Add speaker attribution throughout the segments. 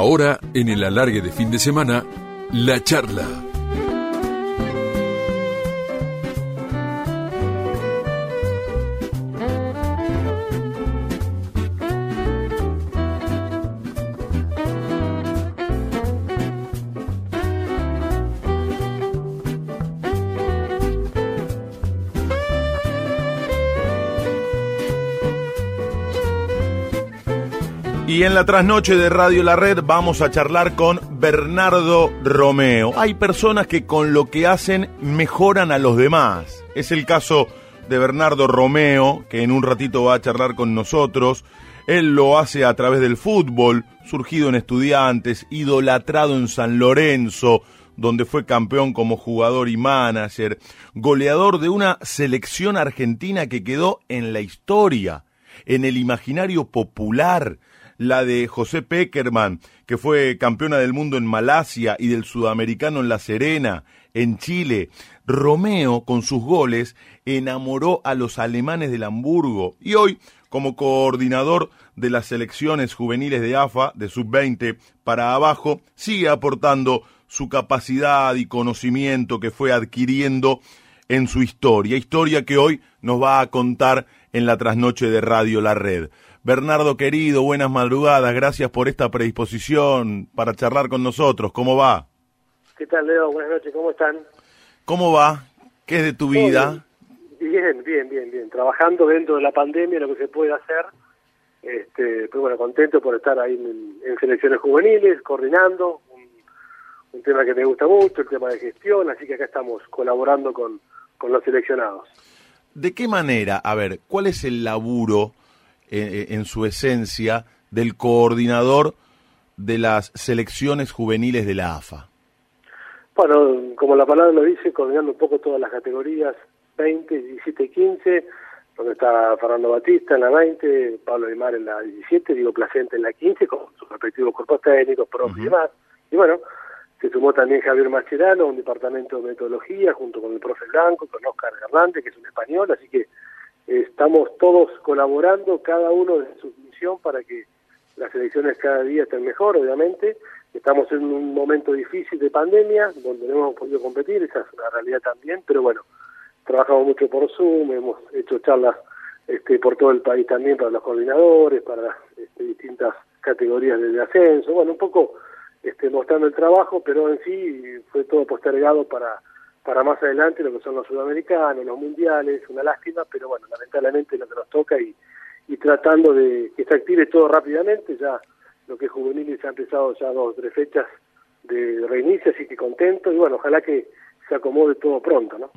Speaker 1: Ahora, en el alargue de fin de semana, la charla.
Speaker 2: Y en la trasnoche de Radio La Red vamos a charlar con Bernardo Romeo. Hay personas que con lo que hacen mejoran a los demás. Es el caso de Bernardo Romeo, que en un ratito va a charlar con nosotros. Él lo hace a través del fútbol, surgido en estudiantes, idolatrado en San Lorenzo, donde fue campeón como jugador y manager, goleador de una selección argentina que quedó en la historia, en el imaginario popular la de José Peckerman, que fue campeona del mundo en Malasia y del sudamericano en La Serena, en Chile. Romeo, con sus goles, enamoró a los alemanes del Hamburgo y hoy, como coordinador de las selecciones juveniles de AFA, de sub-20 para abajo, sigue aportando su capacidad y conocimiento que fue adquiriendo en su historia, historia que hoy nos va a contar en la trasnoche de Radio La Red. Bernardo querido, buenas madrugadas, gracias por esta predisposición para charlar con nosotros. ¿Cómo va?
Speaker 3: ¿Qué tal, Leo? Buenas noches, ¿cómo están?
Speaker 2: ¿Cómo va? ¿Qué es de tu vida?
Speaker 3: Bien, bien, bien, bien. Trabajando dentro de la pandemia, lo que se puede hacer. Este, pues bueno, contento por estar ahí en, selecciones juveniles, coordinando, un, un, tema que me gusta mucho, el tema de gestión, así que acá estamos colaborando con, con los seleccionados.
Speaker 2: ¿De qué manera? A ver, ¿cuál es el laburo eh, en su esencia del coordinador de las selecciones juveniles de la AFA?
Speaker 3: Bueno, como la palabra lo dice, coordinando un poco todas las categorías 20, 17 y 15, donde está Fernando Batista en la 20, Pablo Aymar en la 17, Diego Placente en la 15, con sus respectivos cuerpos técnicos, propios y demás. Y bueno, se sumó también Javier Mascherano, un departamento de metodología, junto con el profe Blanco, con Oscar Hernández, que es un español, así que estamos todos colaborando, cada uno de su misión para que las elecciones cada día estén mejor, obviamente. Estamos en un momento difícil de pandemia, donde no hemos podido competir, esa es una realidad también, pero bueno, trabajamos mucho por Zoom, hemos hecho charlas este, por todo el país también para los coordinadores, para este, distintas categorías de ascenso, bueno, un poco este, mostrando el trabajo, pero en sí fue todo postergado para para más adelante lo que son los sudamericanos, los mundiales, una lástima, pero bueno, lamentablemente lo que nos toca y, tratando de que se active todo rápidamente, ya lo que es juvenil se ha empezado ya dos tres fechas de reinicio, así que contento y bueno, ojalá que se acomode todo pronto, ¿no?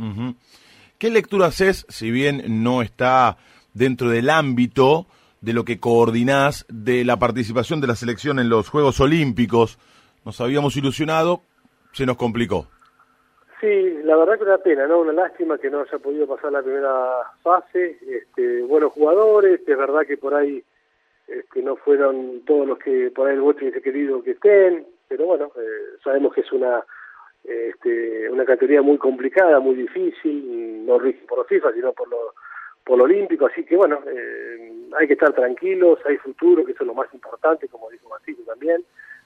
Speaker 2: ¿Qué lectura haces, si bien no está dentro del ámbito de lo que coordinás de la participación de la selección en los Juegos Olímpicos? Nos habíamos ilusionado, se nos complicó.
Speaker 3: Sí, la verdad que una pena, ¿no? Una lástima que no haya podido pasar la primera fase. Este, buenos jugadores, es verdad que por ahí este, no fueron todos los que por ahí el voto hubiese querido que estén, pero bueno, eh, sabemos que es una este, una categoría muy complicada, muy difícil, no por los FIFA, sino por lo, por lo olímpico, así que bueno, eh, hay que estar tranquilos, hay futuro, que eso es lo más importante, como dijo Matito también,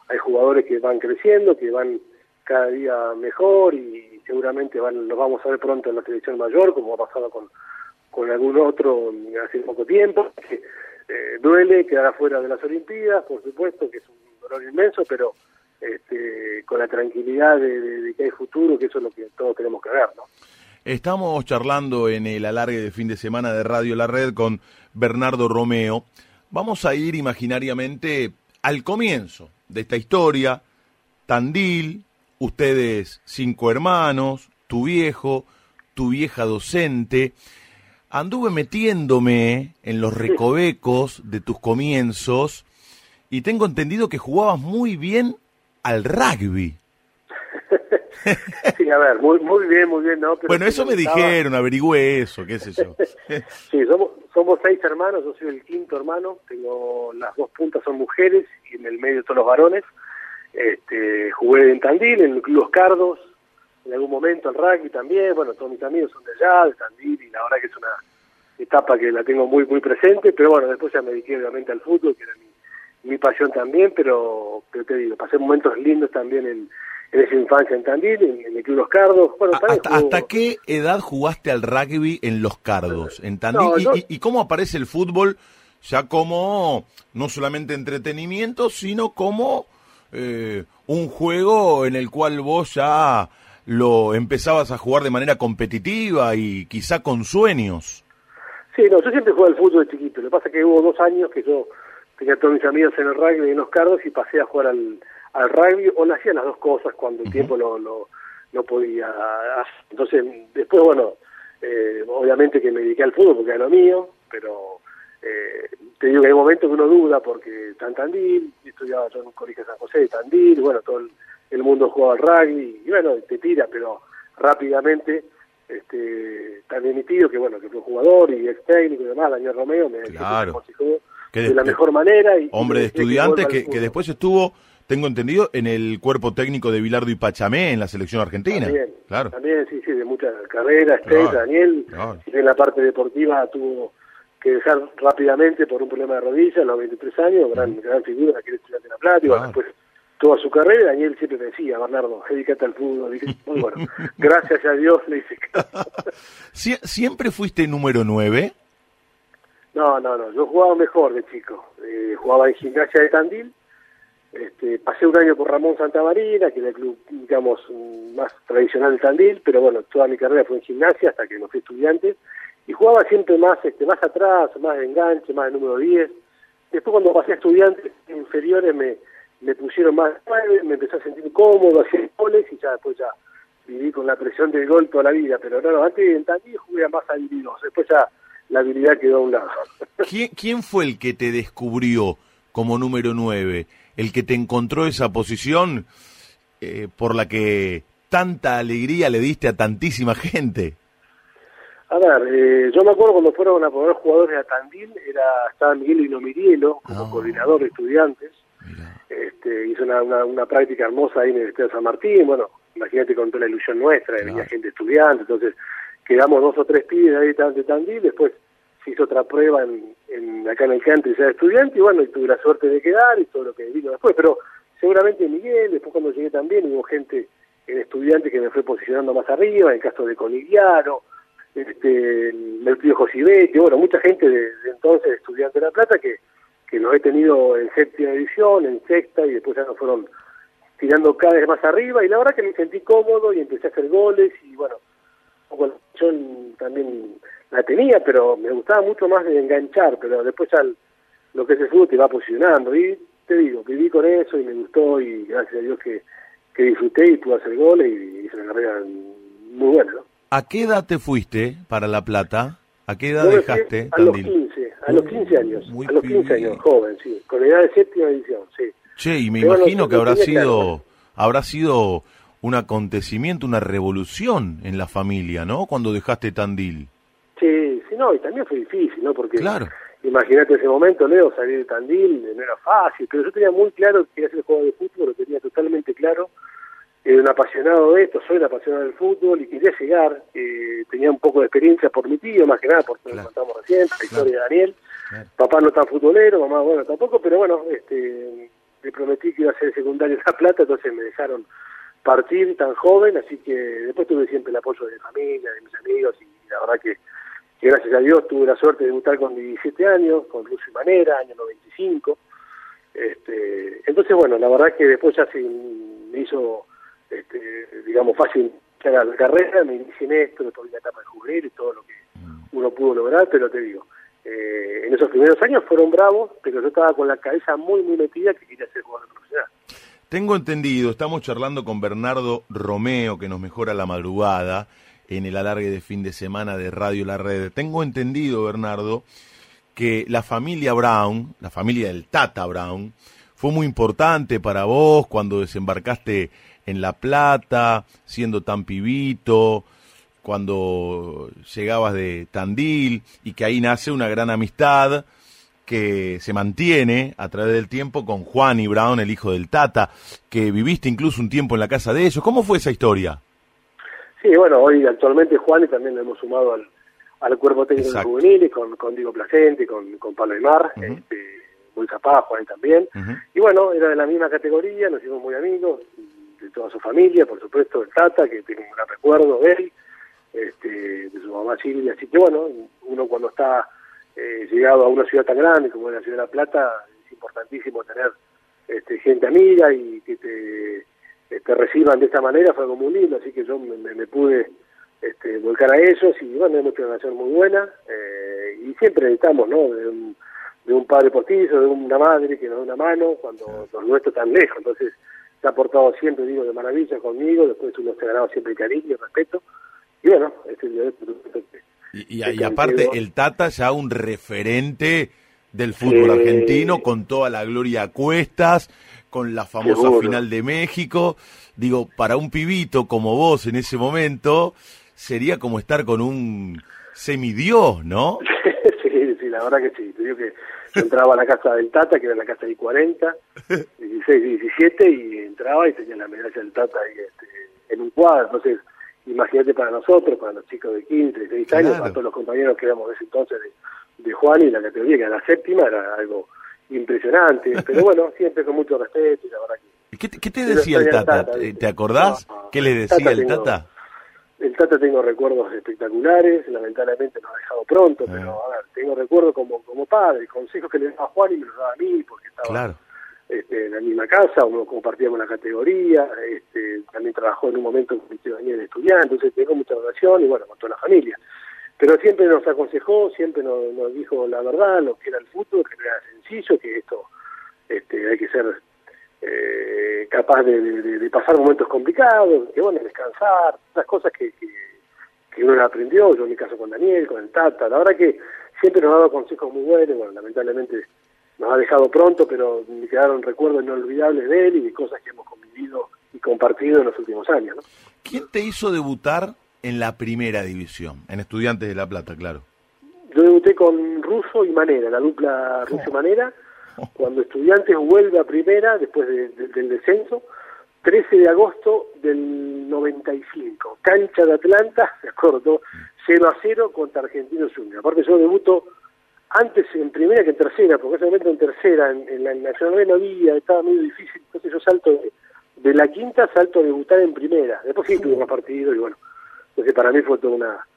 Speaker 3: hay jugadores que van creciendo, que van cada día mejor y seguramente van, los vamos a ver pronto en la televisión mayor, como ha pasado con, con algún otro hace poco tiempo. Que, eh, duele quedar afuera de las Olimpiadas, por supuesto, que es un dolor inmenso, pero este, con la tranquilidad de, que hay futuro, que eso es lo que todos tenemos que ver, ¿no?
Speaker 2: Estamos charlando en el alargue de fin de semana de Radio La Red con Bernardo Romeo. Vamos a ir imaginariamente al comienzo de esta historia, Tandil, ustedes cinco hermanos, tu viejo, tu vieja docente. Anduve metiéndome en los recovecos de tus comienzos y tengo entendido que jugabas muy bien al rugby.
Speaker 3: sí, a ver, muy, muy bien, muy bien, ¿no?
Speaker 2: bueno, eso me dijeron, averigüé eso, qué sé yo.
Speaker 3: sí, somos, somos seis hermanos, yo soy el quinto hermano, tengo las dos puntas son mujeres y en el medio todos los varones. Este, jugué en Tandil, en Los Cardos, en algún momento el rugby también, bueno, todos mis amigos son de allá, de Tandil, y la verdad que es una etapa que la tengo muy, muy presente, pero bueno, después ya me dediqué obviamente al fútbol, que era mi, mi pasión también, pero, pero te digo, pasé momentos lindos también en, en esa infancia en Tandil, en, el Club Los Cardos. Bueno,
Speaker 2: ¿Hasta, ¿Hasta, qué edad jugaste al rugby en Los Cardos, en Tandil? ¿Y, y, cómo aparece el fútbol ya como no solamente entretenimiento, sino como eh, un juego en el cual vos ya lo empezabas a jugar de manera competitiva y quizá con sueños?
Speaker 3: Sí, no, yo siempre jugué al fútbol de chiquito. Lo que pasa es que hubo dos años que yo tenía todos mis amigos en el rugby en Los Cardos y pasé a jugar al al rugby o hacía las dos cosas cuando el tiempo no, no, no podía Entonces, después, bueno, eh, obviamente que me dediqué al fútbol porque era lo mío, pero eh, te digo que hay momentos que uno duda porque en Tandil, estudiaba yo en un colegio de San José de Tandil, bueno, todo el, mundo jugaba al rugby y bueno, te tira, pero rápidamente este también mi tío que bueno que fue jugador y ex técnico y demás Daniel Romeo me
Speaker 2: claro.
Speaker 3: de, la mejor manera y
Speaker 2: hombre de estudiante que, que, después estuvo tengo entendido, en el cuerpo técnico de Bilardo y Pachamé en la selección argentina.
Speaker 3: También, claro. también sí, sí, de muchas carreras, Daniel, en la parte deportiva tuvo que dejar rápidamente por un problema de rodilla a los 23 años, gran, gran figura, que era de la Plata, y después toda su carrera, Daniel siempre me decía, Bernardo, dedícate al fútbol, muy bueno, gracias a Dios le hice
Speaker 2: ¿Siempre fuiste número 9?
Speaker 3: No, no, no, yo jugaba mejor de chico, eh, jugaba en gimnasia de Tandil, este, pasé un año por Ramón Santa Marina, que era el club, digamos, más tradicional de Tandil, pero bueno, toda mi carrera fue en gimnasia hasta que no fui estudiante, y jugaba siempre más este más atrás, más de enganche, más de número 10. Después cuando pasé a estudiantes inferiores me, me pusieron más me empecé a sentir cómodo, hacía goles y ya después ya viví con la presión del gol toda la vida, pero no, antes en Tandil jugué más habilidoso, después ya la habilidad quedó a un lado.
Speaker 2: ¿Quién, ¿Quién fue el que te descubrió como número 9? el que te encontró esa posición eh, por la que tanta alegría le diste a tantísima gente?
Speaker 3: A ver, eh, yo me acuerdo cuando fueron a poner jugadores a Tandil, era, estaba Miguel Inomirielo como ah. coordinador de estudiantes, este, hizo una, una, práctica hermosa ahí en el Estadio San Martín, bueno, imagínate con toda la ilusión nuestra, venía gente estudiante, entonces quedamos dos o tres pibes ahí de Tandil, después hizo otra prueba en, acá en el country ya de estudiante y bueno, y tuve la suerte de quedar y todo lo que vino después, pero seguramente Miguel, después cuando llegué también hubo gente en estudiante que me fue posicionando más arriba, en el caso de Conigliano, este, el tío Josibetti, bueno, mucha gente de, entonces estudiante de La Plata que, que los he tenido en séptima edición, en sexta y después ya nos fueron tirando cada vez más arriba y la verdad que me sentí cómodo y empecé a hacer goles y bueno, yo también la tenía, pero me gustaba mucho más de enganchar, pero después al lo que es el fútbol te va posicionando. Y te digo, viví con eso y me gustó y gracias a Dios que, que disfruté y pude hacer goles y hice una carrera muy buena. ¿no?
Speaker 2: ¿A qué edad te fuiste para La Plata? ¿A qué edad dejaste?
Speaker 3: A los 15, a los 15 años. a los 15 años, joven, sí. Con edad de séptima edición, sí.
Speaker 2: Che, y me imagino que habrá sido, habrá sido un acontecimiento, una revolución en la familia, ¿no? Cuando dejaste Tandil.
Speaker 3: Sí, sí, no, y también fue difícil, ¿no? Porque imagínate ese momento, Leo, salir de Tandil, no era fácil, pero yo tenía muy claro que quería hacer el juego de fútbol, lo tenía totalmente claro. Era un apasionado de esto, soy un apasionado del fútbol y quería llegar. Eh, tenía un poco de experiencia por mi tío, más que nada, porque lo contamos recién, la historia de Daniel. Papá no tan futbolero, mamá, bueno, tampoco, pero bueno, este, le prometí que iba a hacer secundario en La Plata, entonces me dejaron partir tan joven, así que después tuve siempre el apoyo de mi familia, de mis amigos, y la verdad que, gracias a Dios tuve la suerte de debutar con 17 años, con Lucio y Manera, año 95. Este, entonces, bueno, la verdad que después ya se me hizo, este, digamos, fácil la carrera, me inicié en esto, después la etapa de juvenil y todo lo que uno pudo lograr, pero te digo, eh, en esos primeros años fueron bravos, pero yo estaba con la cabeza muy, muy metida que quería ser jugador profesional.
Speaker 2: Tengo entendido, estamos charlando con Bernardo Romeo, que nos mejora la madrugada en el alargue de fin de semana de Radio La Red. Tengo entendido, Bernardo, que la familia Brown, la familia del Tata Brown, fue muy importante para vos cuando desembarcaste en La Plata, siendo tan pibito, cuando llegabas de Tandil y que ahí nace una gran amistad que se mantiene a través del tiempo con Juan y Brown, el hijo del Tata, que viviste incluso un tiempo en la casa de ellos. ¿Cómo fue esa historia?
Speaker 3: Sí, bueno, hoy actualmente Juan y también lo hemos sumado al, al cuerpo técnico de juveniles con, con Diego Placente, con, con Pablo Aymar, este, muy capaz, Juan también. Y bueno, era de la misma categoría, nos hicimos muy amigos, de toda su familia, por supuesto, el Tata, que tiene un gran recuerdo de él, este, de su mamá Silvia. Así que bueno, uno cuando está eh, llegado a una ciudad tan grande como es la ciudad de La Plata, es importantísimo tener este, gente amiga y que te, te reciban de esta manera, fue como muy lindo, así que yo me, pude este, volcar a ellos y bueno, hemos una relación muy buena eh, y siempre necesitamos, ¿no? De un, de un padre postizo, de una madre que nos da una mano cuando los nuestros están lejos, entonces se ha portado siempre, digo, de maravilla conmigo, después uno se ha ganado siempre cariño y respeto, y bueno, este es
Speaker 2: y, y, aparte el Tata ya un referente del fútbol argentino con toda la gloria a cuestas, con la famosa final de México. Digo, para un pibito como vos en ese momento, sería como estar con un semidios, ¿no?
Speaker 3: sí, sí, la verdad que sí. Te digo que entraba a la casa del Tata, que era la casa de 40, 16, 17, y entraba y tenía la medalla del Tata ahí este, en un cuadro. Entonces, imagínate para nosotros, para los chicos de 15, 16 años, para todos los compañeros que éramos de ese entonces de, Juan y la categoría, que era la séptima, era algo impresionante. Pero bueno, siempre con mucho respeto y la verdad que...
Speaker 2: ¿Qué qué te decía el Tata? ¿Te acordás? ¿Qué le decía el Tata?
Speaker 3: El Tata tengo recuerdos espectaculares, lamentablemente nos ha dejado pronto, pero a ver, tengo recuerdos como, como padre, consejos que le daba a Juan y me los daba a mí, porque estaba este, en la misma casa, uno compartíamos la categoría, este, también trabajó en un momento con mi de estudiante, entonces tengo mucha relación y bueno, con toda la familia. Pero siempre nos aconsejó, siempre nos, nos dijo la verdad, lo que era el fútbol, que no era sencillo, que esto este, hay que ser eh, capaz de, pasar momentos complicados, que bueno, descansar, las cosas que, que, uno aprendió, yo en mi caso con Daniel, con el Tata, la verdad que siempre nos ha dado consejos muy buenos, bueno, lamentablemente nos ha dejado pronto, pero me quedaron recuerdos inolvidables de él y de cosas que hemos convivido y compartido en los últimos años. ¿no?
Speaker 2: ¿Quién te hizo debutar en la primera división, en Estudiantes de La Plata, claro?
Speaker 3: Yo debuté con Russo y Manera, la dupla Russo-Manera, cuando Estudiantes vuelve a primera después del descenso, 13 de agosto del 95, cancha de Atlanta, se acuerdo, 0 a 0 contra Argentinos Juniors. Aparte yo debuto antes en primera que en tercera, porque ese momento en tercera, en, la Nacional B no había, estaba medio difícil, entonces yo salto de, la quinta, salto a debutar en primera. Después sí tuve más partidos y bueno, entonces para mí fue toda una,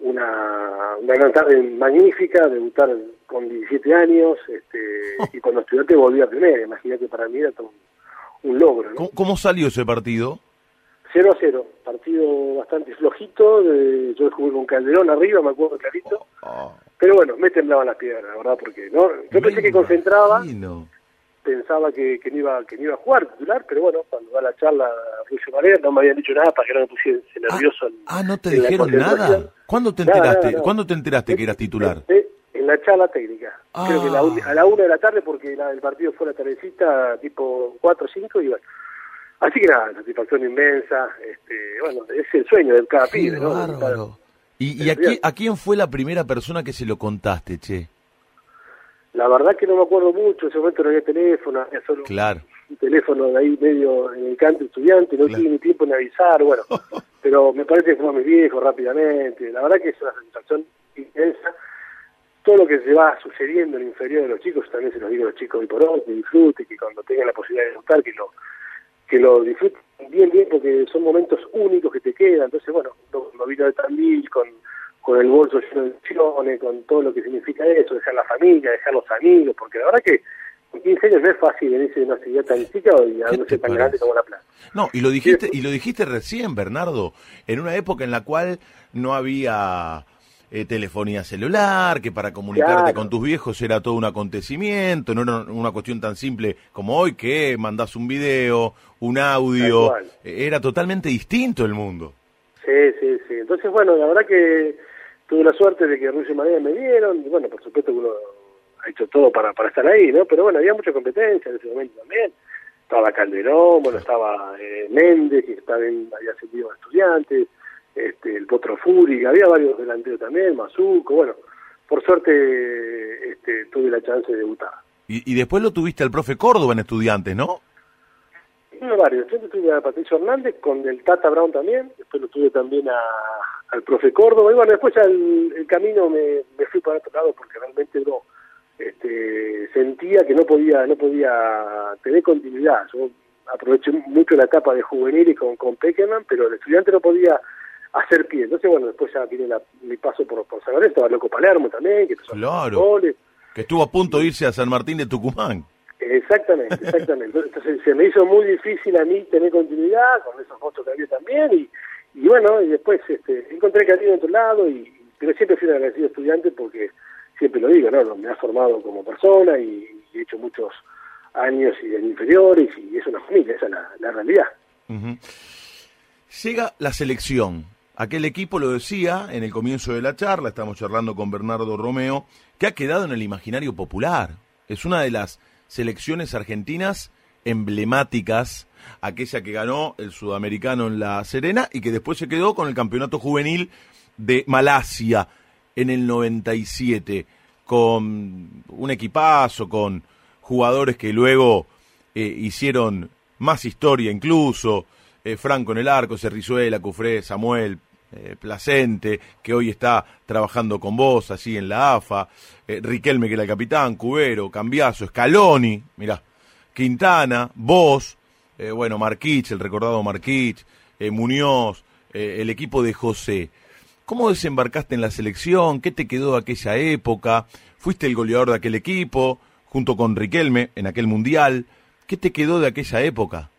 Speaker 3: una, una gran tarde magnífica, debutar con 17 años, este, y cuando estudiante volví a primera, imagínate, para mí era todo un, logro.
Speaker 2: ¿no? ¿Cómo, salió ese partido?
Speaker 3: 0 a 0, partido bastante flojito, de, yo jugué con Calderón arriba, me acuerdo clarito, oh, oh. pero bueno, me temblaban las piedras, la verdad, porque no yo pensé que concentraba, pensaba que, que, no iba, que no iba a jugar titular, pero bueno, cuando va la charla Ruiz Varela no me habían dicho nada para que no me pusiese ah, nervioso.
Speaker 2: Ah, ¿no te dijeron nada? ¿Cuándo te enteraste, ¿cuándo te enteraste que eras titular?
Speaker 3: En la charla técnica. Creo que a la una de la tarde, porque el partido fue la tardecita, tipo 4 o 5, y bueno. Así que nada, satisfacción inmensa, este, bueno, es el sueño de cada pibe, ¿no?
Speaker 2: ¿Y, y a, a quién fue la primera persona que se lo contaste, che?
Speaker 3: La verdad que no me acuerdo mucho, en ese momento no había teléfono, había solo un teléfono de ahí medio en el canto estudiante, no tuve ni tiempo en avisar, bueno, pero me parece que fue a mis viejos rápidamente, la verdad que es una satisfacción intensa, todo lo que se va sucediendo en el inferior de los chicos, también se los digo a los chicos hoy por hoy, que disfruten, que cuando tengan la posibilidad de disfrutar, que lo, que lo disfruten bien, bien, porque son momentos únicos que te quedan, entonces bueno, lo, lo vino de Tandil con con el bolso lleno de ilusiones, con todo lo que significa eso, dejar la familia, dejar los amigos, porque la verdad que con 15 años no es fácil venirse de una ciudad tan chica y a no ser tan grande como La Plata.
Speaker 2: No, y lo dijiste, y lo dijiste recién, Bernardo, en una época en la cual no había eh, telefonía celular, que para comunicarte con tus viejos era todo un acontecimiento, no era una cuestión tan simple como hoy que mandás un video, un audio, era totalmente distinto el mundo.
Speaker 3: Sí, sí, sí. Entonces, bueno, la verdad que tuve la suerte de que Rusia y María me dieron, y bueno, por supuesto que uno ha hecho todo para, para estar ahí, ¿no? Pero bueno, había mucha competencia en ese momento también. Estaba Calderón, bueno, estaba eh, Méndez, que también había sentido a estudiantes, este, el Potro Furi, había varios delanteros también, Mazuco, bueno, por suerte este, tuve la chance de debutar.
Speaker 2: Y, y después lo tuviste al profe Córdoba en estudiantes, ¿no?
Speaker 3: Tuve varios, yo tuve a Patricio Hernández, con el Tata Brown también, después lo tuve también a, al profe Córdoba, y bueno, después ya el, camino me, me, fui para otro lado porque realmente uno este, sentía que no podía no podía tener continuidad. Yo aproveché mucho la etapa de juveniles con, con Peckerman, pero el estudiante no podía hacer pie. Entonces, bueno, después ya viene mi paso por, por San Lorenzo, estaba Loco Palermo también, que
Speaker 2: claro, que estuvo a punto de irse a San Martín de Tucumán.
Speaker 3: Exactamente, exactamente. Entonces se me hizo muy difícil a mí tener continuidad con esos monstruos que había también y, y bueno, y después este, encontré que en otro lado, y, pero siempre fui un agradecido estudiante porque siempre lo digo, ¿no? Me ha formado como persona y, he hecho muchos años y en inferiores y es una familia, esa es la, realidad.
Speaker 2: Llega la selección. Aquel equipo lo decía en el comienzo de la charla, estamos charlando con Bernardo Romeo, que ha quedado en el imaginario popular. Es una de las selecciones argentinas emblemáticas, aquella que ganó el sudamericano en La Serena y que después se quedó con el campeonato juvenil de Malasia en el 97, con un equipazo, con jugadores que luego eh, hicieron más historia incluso, eh, Franco en el arco, Cerrizuela, Cufré, Samuel, eh, Placente, que hoy está trabajando con vos, así en la AFA, Riquelme, que era el capitán, Cubero, Cambiazo, Scaloni, mirá, Quintana, vos, bueno, Marquich, el recordado Marquich, Muñoz, el equipo de José. ¿Cómo desembarcaste en la selección? ¿Qué te quedó de aquella época? ¿Fuiste el goleador de aquel equipo, junto con Riquelme, en aquel mundial? ¿Qué te quedó de aquella época?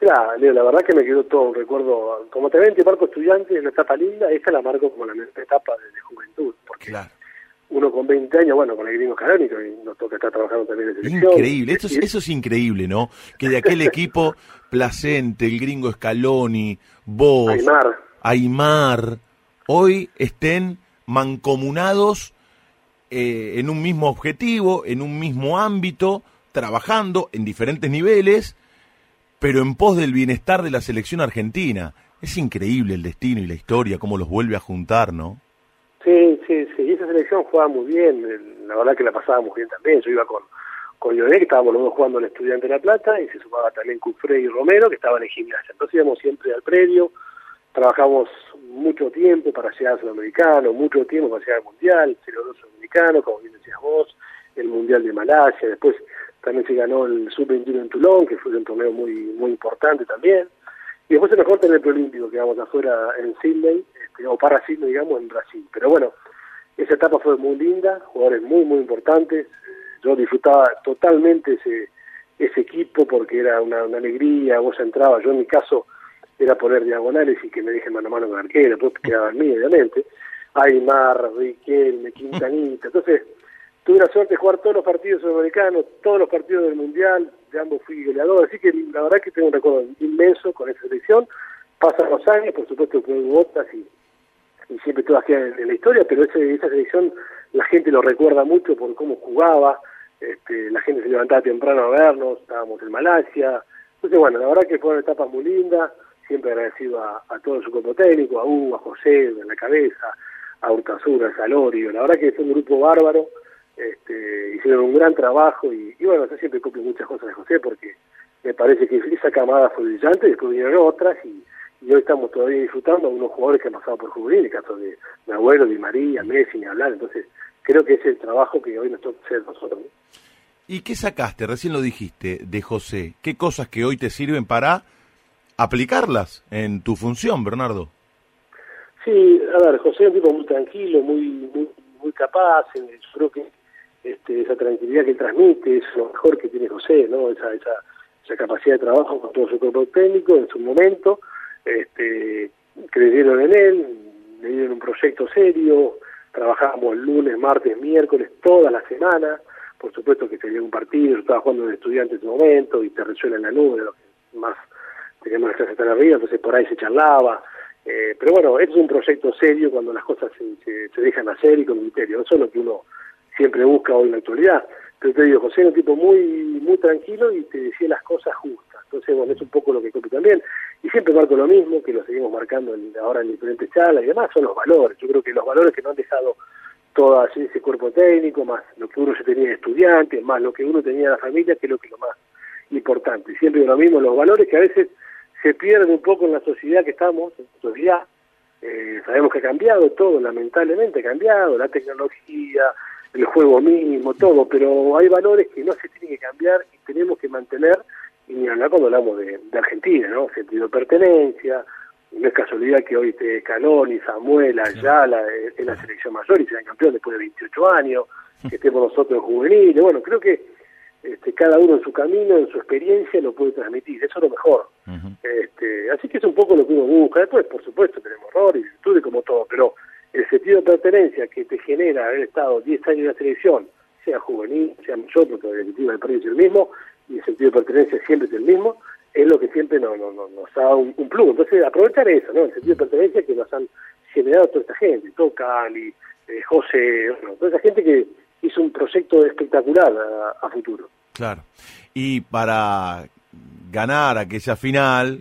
Speaker 3: Mira, Leo, la verdad que me quedó todo un recuerdo. Como también te marco estudiante en una etapa linda, esta la marco como la etapa de, juventud. Porque claro. Uno con 20 años, bueno, con el gringo canónico, y nos toca estar trabajando también en selección.
Speaker 2: Increíble, eso es, eso es increíble, ¿no? Que de aquel equipo placente, el gringo Scaloni, vos.
Speaker 3: Aymar.
Speaker 2: Aymar, hoy estén mancomunados eh, en un mismo objetivo, en un mismo ámbito, trabajando en diferentes niveles, pero en pos del bienestar de la selección argentina. Es increíble el destino y la historia, cómo los vuelve a juntar, ¿no?
Speaker 3: Esa selección jugaba muy bien. La verdad que la pasábamos bien también. Yo iba con, con Lionel, que estábamos los dos jugando en Estudiante de La Plata, y se sumaba también Cufré y Romero, que estaban en gimnasia. Entonces íbamos siempre al predio, trabajamos mucho tiempo para llegar al sudamericano, mucho tiempo para llegar al mundial, el 02 sudamericano, como bien decías vos, el mundial de Malasia, después también se ganó el sub-21 en Toulon, que fue un torneo muy muy importante también, y después se nos corta en el preolímpico, que vamos afuera en Sydney, este, o para Sydney, digamos, en Brasil. Pero bueno, esa etapa fue muy linda, jugadores muy, muy importantes, yo disfrutaba totalmente ese, ese equipo porque era una, alegría, vos entrabas, yo en mi caso era poner diagonales y que me dejen mano a mano con arquero, después quedaba en mí, obviamente. Aymar, Riquelme, Quintanita. Entonces, tuve la suerte de jugar todos los partidos sudamericanos, todos los partidos del Mundial, de ambos fui goleador, así que la verdad que tengo un recuerdo inmenso con esa selección. Pasan los años, por supuesto que hubo otras y, y siempre todas quedan en, la historia, pero ese, esa selección la gente lo recuerda mucho por cómo jugaba, este, la gente se levantaba temprano a vernos, estábamos en Malasia. Entonces, bueno, la verdad que fueron etapas muy lindas siempre agradecido a, todo su cuerpo técnico, a Hugo, a José, en la cabeza, a Urtasura, a Salorio, la verdad que es un grupo bárbaro, este, hicieron un gran trabajo y, bueno, yo siempre copio muchas cosas de José porque me parece que esa camada fue brillante, después vinieron otras y, hoy estamos todavía disfrutando a unos jugadores que han pasado por juvenil, el caso de mi abuelo, de María, Messi, ni hablar, entonces creo que es el trabajo que hoy nos toca hacer nosotros.
Speaker 2: ¿Y qué sacaste? Recién lo dijiste, de José. ¿Qué cosas que hoy te sirven para aplicarlas en tu función, Bernardo.
Speaker 3: Sí, a ver, José es un tipo muy tranquilo, muy muy, muy capaz, yo creo que este, esa tranquilidad que transmite es lo mejor que tiene José, ¿no? Esa, esa, esa capacidad de trabajo con todo su cuerpo técnico en su momento, este, creyeron en él, le dieron un proyecto serio, trabajábamos lunes, martes, miércoles, toda la semana, por supuesto que tenía un partido, yo estaba jugando de estudiante en ese momento y te resuena en la nube, lo que más teníamos las clases arriba, entonces por ahí se charlaba. Eh, pero bueno, es un proyecto serio cuando las cosas se, se, dejan hacer y con criterio. Eso es lo que uno siempre busca hoy en la actualidad. Pero te digo, José era un tipo muy muy tranquilo y te decía las cosas justas. Entonces, bueno, es un poco lo que copio también. Y siempre marco lo mismo, que lo seguimos marcando ahora en diferentes charlas y demás, son los valores. Yo creo que los valores que no han dejado todo ese cuerpo técnico, más lo que uno ya tenía de estudiantes, más lo que uno tenía de la familia, que es lo que es lo más importante. Siempre lo mismo, los valores que a veces se pierde un poco en la sociedad que estamos, en la sociedad. Eh, sabemos que ha cambiado todo, lamentablemente ha cambiado, la tecnología, el juego mismo, todo, pero hay valores que no se tienen que cambiar y tenemos que mantener, y ni hablar cuando hablamos de, Argentina, ¿no? Sentido de pertenencia, no es casualidad que hoy esté Caloni, Samuel, Ayala en la selección mayor y sean campeón después de 28 años, que estemos nosotros en juveniles, bueno, creo que este, cada uno en su camino, en su experiencia, lo puede transmitir, eso es lo mejor. este, así que es un poco lo que uno busca, después por supuesto tenemos errores y virtudes como todo, pero el sentido de pertenencia que te genera haber estado 10 años en la selección, sea juvenil, sea mayor, porque en definitiva el país es el mismo, y el sentido de pertenencia siempre es el mismo, es lo que siempre nos, nos, nos da un, un, plus. Entonces, aprovechar eso, ¿no? El sentido de pertenencia que nos han generado toda esta gente, Tocali, eh, José, toda esa gente que hizo un proyecto espectacular a, futuro.
Speaker 2: Claro. Y para ganar aquella final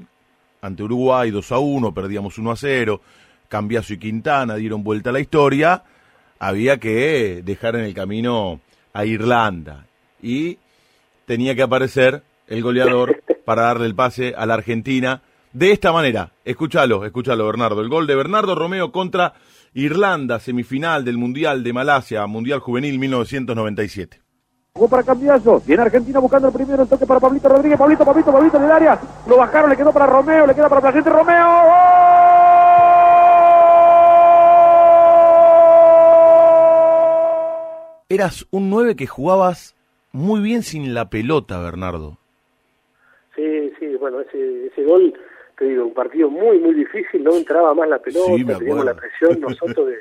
Speaker 2: ante Uruguay 2 a 1, perdíamos 1 a 0, Cambiaso y Quintana dieron vuelta a la historia, había que dejar en el camino a Irlanda y tenía que aparecer el goleador para darle el pase a la Argentina de esta manera. Escúchalo, escúchalo Bernardo. El gol de Bernardo Romeo contra Irlanda, semifinal del Mundial de Malasia, Mundial Juvenil 1997.
Speaker 4: Jugó para Cambiaso. Viene Argentina buscando el primero. El toque para Pablito Rodríguez. Pablito, Pablito, Pablito en el área. Lo bajaron. Le quedó para Romeo. Le queda para Placente Romeo.
Speaker 2: eras un 9 que jugabas muy bien sin la pelota, Bernardo.
Speaker 3: Sí, sí, bueno, ese, ese gol, te digo, un partido muy, muy difícil, no entraba más la pelota, teníamos la presión nosotros de,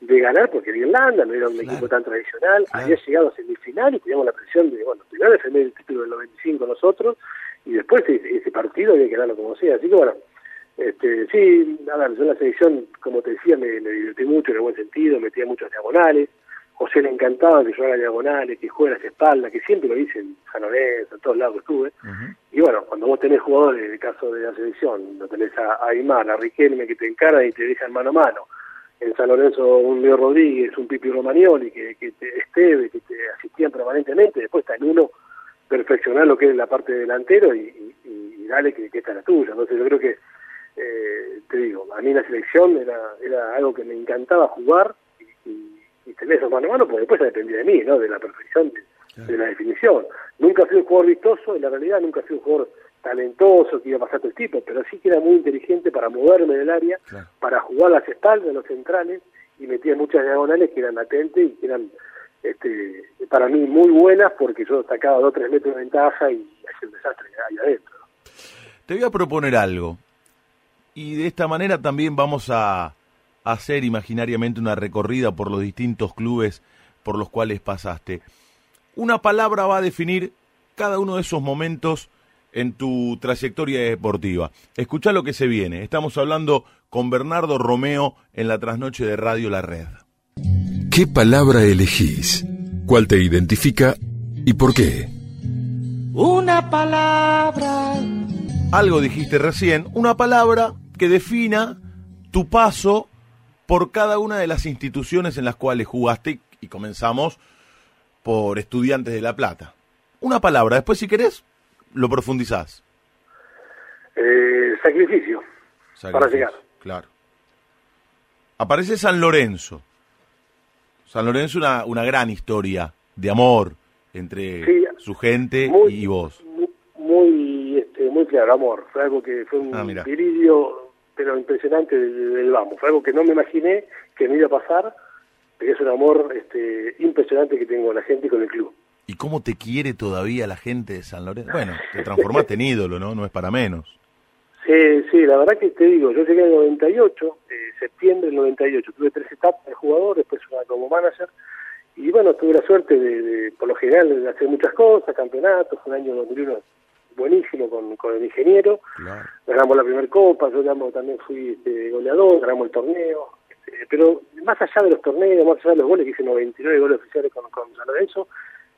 Speaker 3: de ganar, porque era Irlanda, no era un equipo tan tradicional, había llegado a semifinal y teníamos la presión de, bueno, primero defender el título del 95 nosotros, y después ese, partido había que ganarlo como sea, así que bueno, este, sí, a ver, yo en la selección, como te decía, me, me divertí mucho en el buen sentido, metía muchos diagonales, José le encantaba que yo haga diagonales, que juegue las espaldas, que siempre lo hice en San Lorenzo, en todos lados que estuve. Y bueno, cuando vos tenés jugadores, en el caso de la selección, lo tenés a Aymar, a Riquelme, que te encaran y te dejan mano a mano. En San Lorenzo un Leo Rodríguez, un Pipi Romagnoli, que, que te esteve, que te asistían permanentemente. Después está en uno perfeccionar lo que es la parte delantero y, y, dale que, que esta es la tuya. Entonces yo creo que, eh, te digo, a mí la selección era, era algo que me encantaba jugar y tener eso mano a mano, porque después dependía de mí, ¿no? De la perfección de, la definición. Nunca fui un jugador vistoso, en la realidad nunca fui un jugador talentoso que iba a pasar todo el tipo, pero sí que era muy inteligente para moverme del área, para jugar las espaldas, los centrales, y metía muchas diagonales que eran latentes y que eran este, para mí muy buenas porque yo sacaba dos o tres metros de ventaja y hacía un desastre ahí adentro.
Speaker 2: Te voy a proponer algo, y de esta manera también vamos a hacer imaginariamente una recorrida por los distintos clubes por los cuales pasaste. Una palabra va a definir cada uno de esos momentos en tu trayectoria deportiva. Escucha lo que se viene. Estamos hablando con Bernardo Romeo en la trasnoche de Radio La Red.
Speaker 1: ¿Qué palabra elegís? ¿Cuál te identifica y por qué?
Speaker 5: Una palabra.
Speaker 2: Algo dijiste recién, una palabra que defina tu paso por cada una de las instituciones en las cuales jugaste y comenzamos por Estudiantes de La Plata. Una palabra, después si querés lo profundizás.
Speaker 3: Eh, sacrificio, para llegar.
Speaker 2: Claro. Aparece San Lorenzo. San Lorenzo una, una gran historia de amor entre su gente y vos.
Speaker 3: Muy, este, muy claro, amor. Fue algo que fue un ah, pero impresionante del, vamos. Fue algo que no me imaginé que me iba a pasar, pero es un amor este, impresionante que tengo con la gente y con el club.
Speaker 2: ¿Y cómo te quiere todavía la gente de San Lorenzo? Bueno, te transformaste en ídolo, ¿no? No es para menos.
Speaker 3: Sí, sí, la verdad que te digo, yo llegué en el 98, eh, septiembre del 98, tuve tres etapas de jugador, después una como manager, y bueno, tuve la suerte de, por lo general, de hacer muchas cosas, campeonatos, un año 2001 buenísimo con, con el ingeniero. Ganamos la primera copa, yo también fui este, goleador, ganamos el torneo. Este, pero más allá de los torneos, más allá de los goles, que hice 99 goles oficiales con, con San Lorenzo,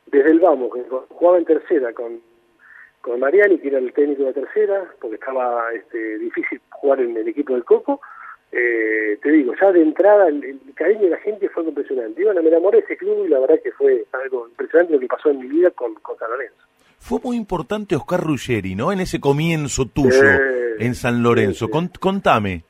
Speaker 3: desde el vamos, que jugaba en tercera con, con Mariani, que era el técnico de tercera, porque estaba este, difícil jugar en el equipo del Coco. Eh, te digo, ya de entrada el, cariño de la gente fue impresionante. Y bueno, me enamoré de ese club y la verdad que fue algo impresionante lo que pasó en mi vida con, con San Lorenzo.
Speaker 2: Fue muy importante Oscar Ruggeri, ¿no? En ese comienzo tuyo en San Lorenzo. contame.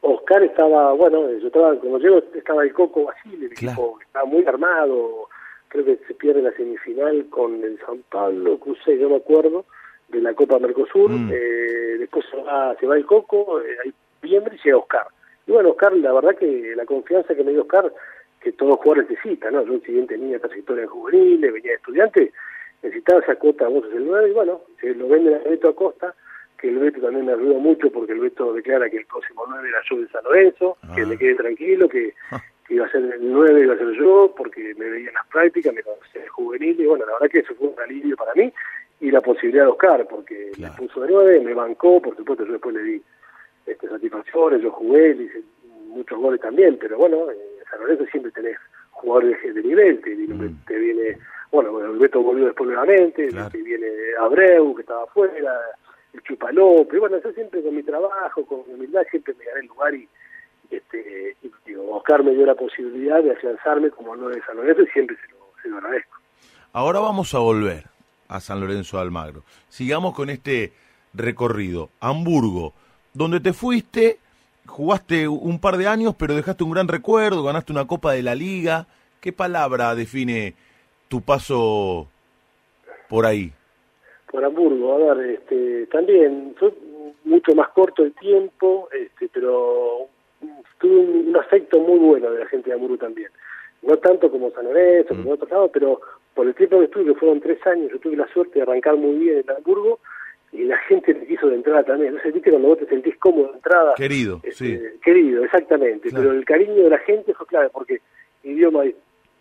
Speaker 3: Oscar estaba, bueno, yo estaba, como llego, estaba el Coco Basile, el equipo estaba muy armado, creo que se pierde la semifinal con el San Pablo, crucé, yo me acuerdo, de la Copa Mercosur, mm. eh, después se va, se va el Coco, eh, hay noviembre y llega Oscar. Y bueno, Oscar, la verdad que la confianza que me dio Oscar, que todos jugadores necesitan, ¿no? Yo si bien tenía trayectoria juvenil, venía de estudiante, necesitaba esa cuota vos el 9 y bueno, se lo vende a Beto Acosta, que el Beto también me ayuda mucho porque el Beto declara que el próximo 9 era yo de San Lorenzo, que ah. me quede tranquilo, que, iba a ser el 9, iba a ser yo, porque me veía en las prácticas, me conocía de juvenil y bueno, la verdad que eso fue un alivio para mí y la posibilidad de Oscar, porque me puso de 9, me bancó, por supuesto yo después le di este, satisfacciones, yo jugué, hice muchos goles también, pero bueno, en San Lorenzo siempre tenés jugadores de, nivel, te, mm. te viene bueno, el Beto volvió después nuevamente, que viene Abreu, que estaba afuera, el Chupalope, bueno, yo siempre con mi trabajo, con mi humildad, siempre me gané el lugar y, este, digo, Oscar me dio la posibilidad de afianzarme como no de San Lorenzo y siempre se lo, se lo agradezco.
Speaker 2: Ahora vamos a volver a San Lorenzo de Almagro. Sigamos con este recorrido. Hamburgo, donde te fuiste, jugaste un par de años, pero dejaste un gran recuerdo, ganaste una Copa de la Liga. ¿Qué palabra define tu paso por ahí?
Speaker 3: Por Hamburgo, a ver, este, también fue mucho más corto el tiempo, este, pero tuve un, afecto muy bueno de la gente de Hamburgo también. No tanto como San Lorenzo, mm. como otros lados, pero por el tiempo que estuve, que fueron tres años, yo tuve la suerte de arrancar muy bien en Hamburgo y la gente me quiso de entrada también. No sé, viste cuando vos te sentís cómodo de entrada.
Speaker 2: Querido,
Speaker 3: este,
Speaker 2: sí.
Speaker 3: Querido, exactamente. Pero el cariño de la gente fue clave porque idioma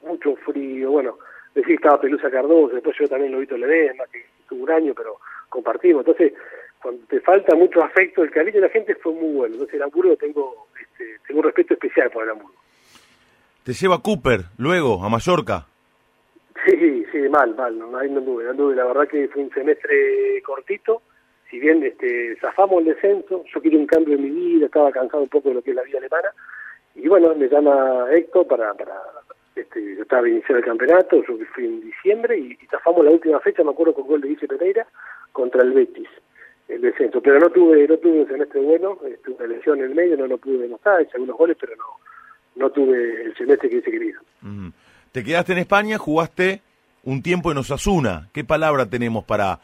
Speaker 3: mucho frío, bueno, decir estaba Pelusa Cardoso, después yo también lo vi más que tuvo un año, pero compartimos. Entonces, cuando te falta mucho afecto, el cariño de la gente fue muy bueno. Entonces, el Hamburgo tengo, este, tengo un respeto especial por el Hamburgo.
Speaker 2: ¿Te lleva Cooper luego a Mallorca?
Speaker 3: Sí, sí, mal, mal, no, ahí no anduve, anduve. La verdad que fue un semestre cortito, si bien este, zafamos el descenso, yo quería un cambio en mi vida, estaba cansado un poco de lo que es la vida alemana, y bueno, me llama Héctor para, para este, yo estaba iniciando el campeonato, yo fui en diciembre y, y la última fecha, me acuerdo con gol de Vice Pereira contra el Betis, el descenso. Pero no tuve no tuve un semestre bueno, tuve una lesión en el medio, no lo pude demostrar, hice algunos goles, pero no no tuve el semestre que hice querido.
Speaker 2: Te quedaste en España, jugaste un tiempo en Osasuna. ¿Qué palabra tenemos para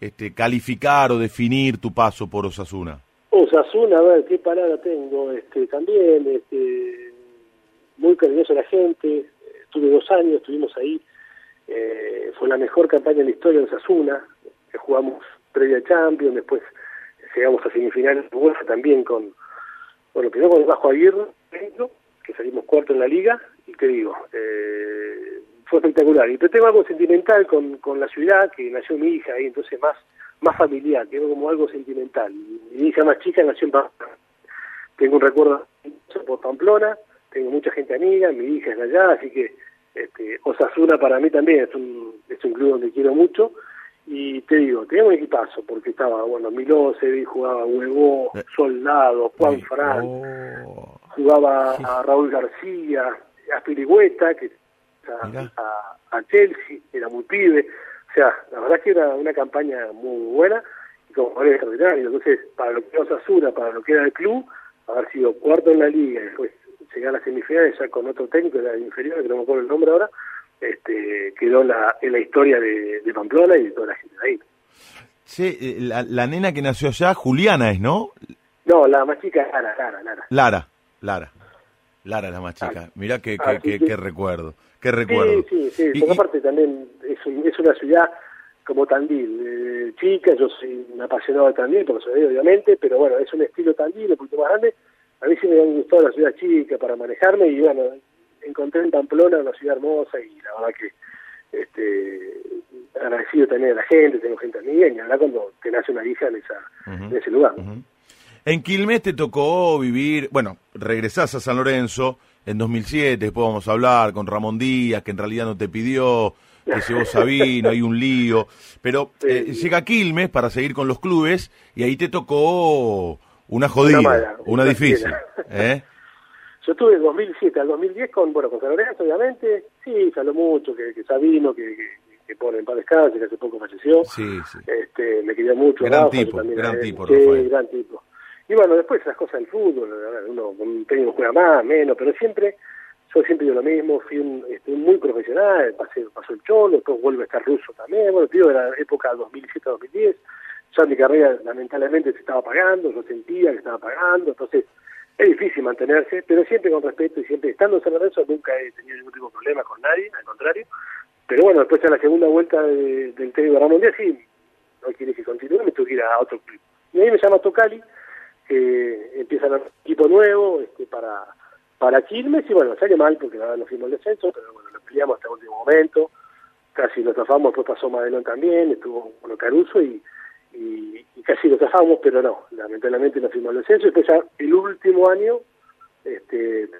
Speaker 2: este, calificar o definir tu paso por Osasuna?
Speaker 3: Osasuna, a ver, ¿qué palabra tengo? Este, también, este, muy cariñoso a la gente, estuve dos años, estuvimos ahí, eh, fue la mejor campaña en la historia de Osasuna, que jugamos previa Champions, después llegamos a semifinales también con, bueno, primero con el Bajo Aguirre, que salimos cuarto en la liga, y te digo, eh, fue espectacular. Y pero tengo algo sentimental con, con la ciudad, que nació mi hija ahí, entonces más más familiar, tengo como algo sentimental. Mi hija más chica nació en Pamplona. Tengo un recuerdo por Pamplona, tengo mucha gente amiga, mi hija es de allá, así que este, Osasuna para mí también es un, es un club donde quiero mucho. Y te digo, tenía un equipazo, porque estaba, bueno, Milosevic, jugaba Huevo, eh. Soldado, Juan Fran, oh. jugaba a Raúl García, a Pirigüeta, que a, a, Chelsea, era muy pibe. O sea, la verdad que era una campaña muy buena y como era extraordinario. Entonces, para lo que era Osasuna, para lo que era el club, haber sido cuarto en la liga y después llegar a las semifinales ya con otro técnico, era inferior, que no me acuerdo el nombre ahora, este, quedó la, en la historia de, de Pamplona y de toda la gente de ahí.
Speaker 2: Sí, eh, la, la, nena que nació allá, Juliana es, ¿no?
Speaker 3: No, la más chica es Lara, Lara, Lara.
Speaker 2: Lara, Lara. Lara la más chica. Ah. Mirá qué, ah, recuerdo, qué recuerdo.
Speaker 3: Sí, sí, sí. aparte también es, es una ciudad como Tandil, eh, chica, yo soy un apasionado de Tandil, porque soy obviamente, pero bueno, es un estilo Tandil, un poquito más grande, a mí sí me han gustado la ciudad chica para manejarme y bueno, encontré en Pamplona una ciudad hermosa y la verdad que este agradecido también a la gente, tengo gente amiga y verdad cuando te nace una hija en, esa, en ese lugar.
Speaker 2: En Quilmes te tocó vivir, bueno, regresás a San Lorenzo en 2007, después vamos a hablar con Ramón Díaz, que en realidad no te pidió, que llevó Sabino, hay un lío, pero eh, llega Quilmes para seguir con los clubes y ahí te tocó una jodida, una, difícil. ¿eh?
Speaker 3: Yo estuve en 2007 al 2010 con, bueno, con San Lorenzo, obviamente. Sí, salió mucho, que, que Sabino, que, que, pone en paz descanse, que hace poco falleció.
Speaker 2: Sí, sí.
Speaker 3: Este, me quería mucho.
Speaker 2: Gran tipo, gran tipo,
Speaker 3: sí, gran tipo. Y bueno, después las cosas del fútbol, uno con un técnico juega más, menos, pero siempre, yo siempre digo lo mismo, fui un, este, muy profesional, pasé, pasó el Cholo, después vuelve a estar ruso también, bueno, tío, de la época 2007-2010, ya mi carrera lamentablemente se estaba pagando, yo sentía que estaba pagando, entonces es difícil mantenerse, pero siempre con respeto y siempre estando en San Lorenzo nunca he tenido ningún tipo de problema con nadie, al contrario, pero bueno, después en la segunda vuelta del técnico de Ramón Díaz sí, no quiere que continúe, me tuve que ir a otro club. Y ahí me llama Tocali, que empieza un equipo nuevo este, para para Quilmes y bueno, sale mal porque nada nos fuimos al descenso, pero bueno, lo peleamos hasta el último momento, casi lo zafamos, después pasó Madelón también, estuvo con Caruso y, y, casi lo zafamos, pero no, lamentablemente nos fuimos al descenso y después ya el último año, este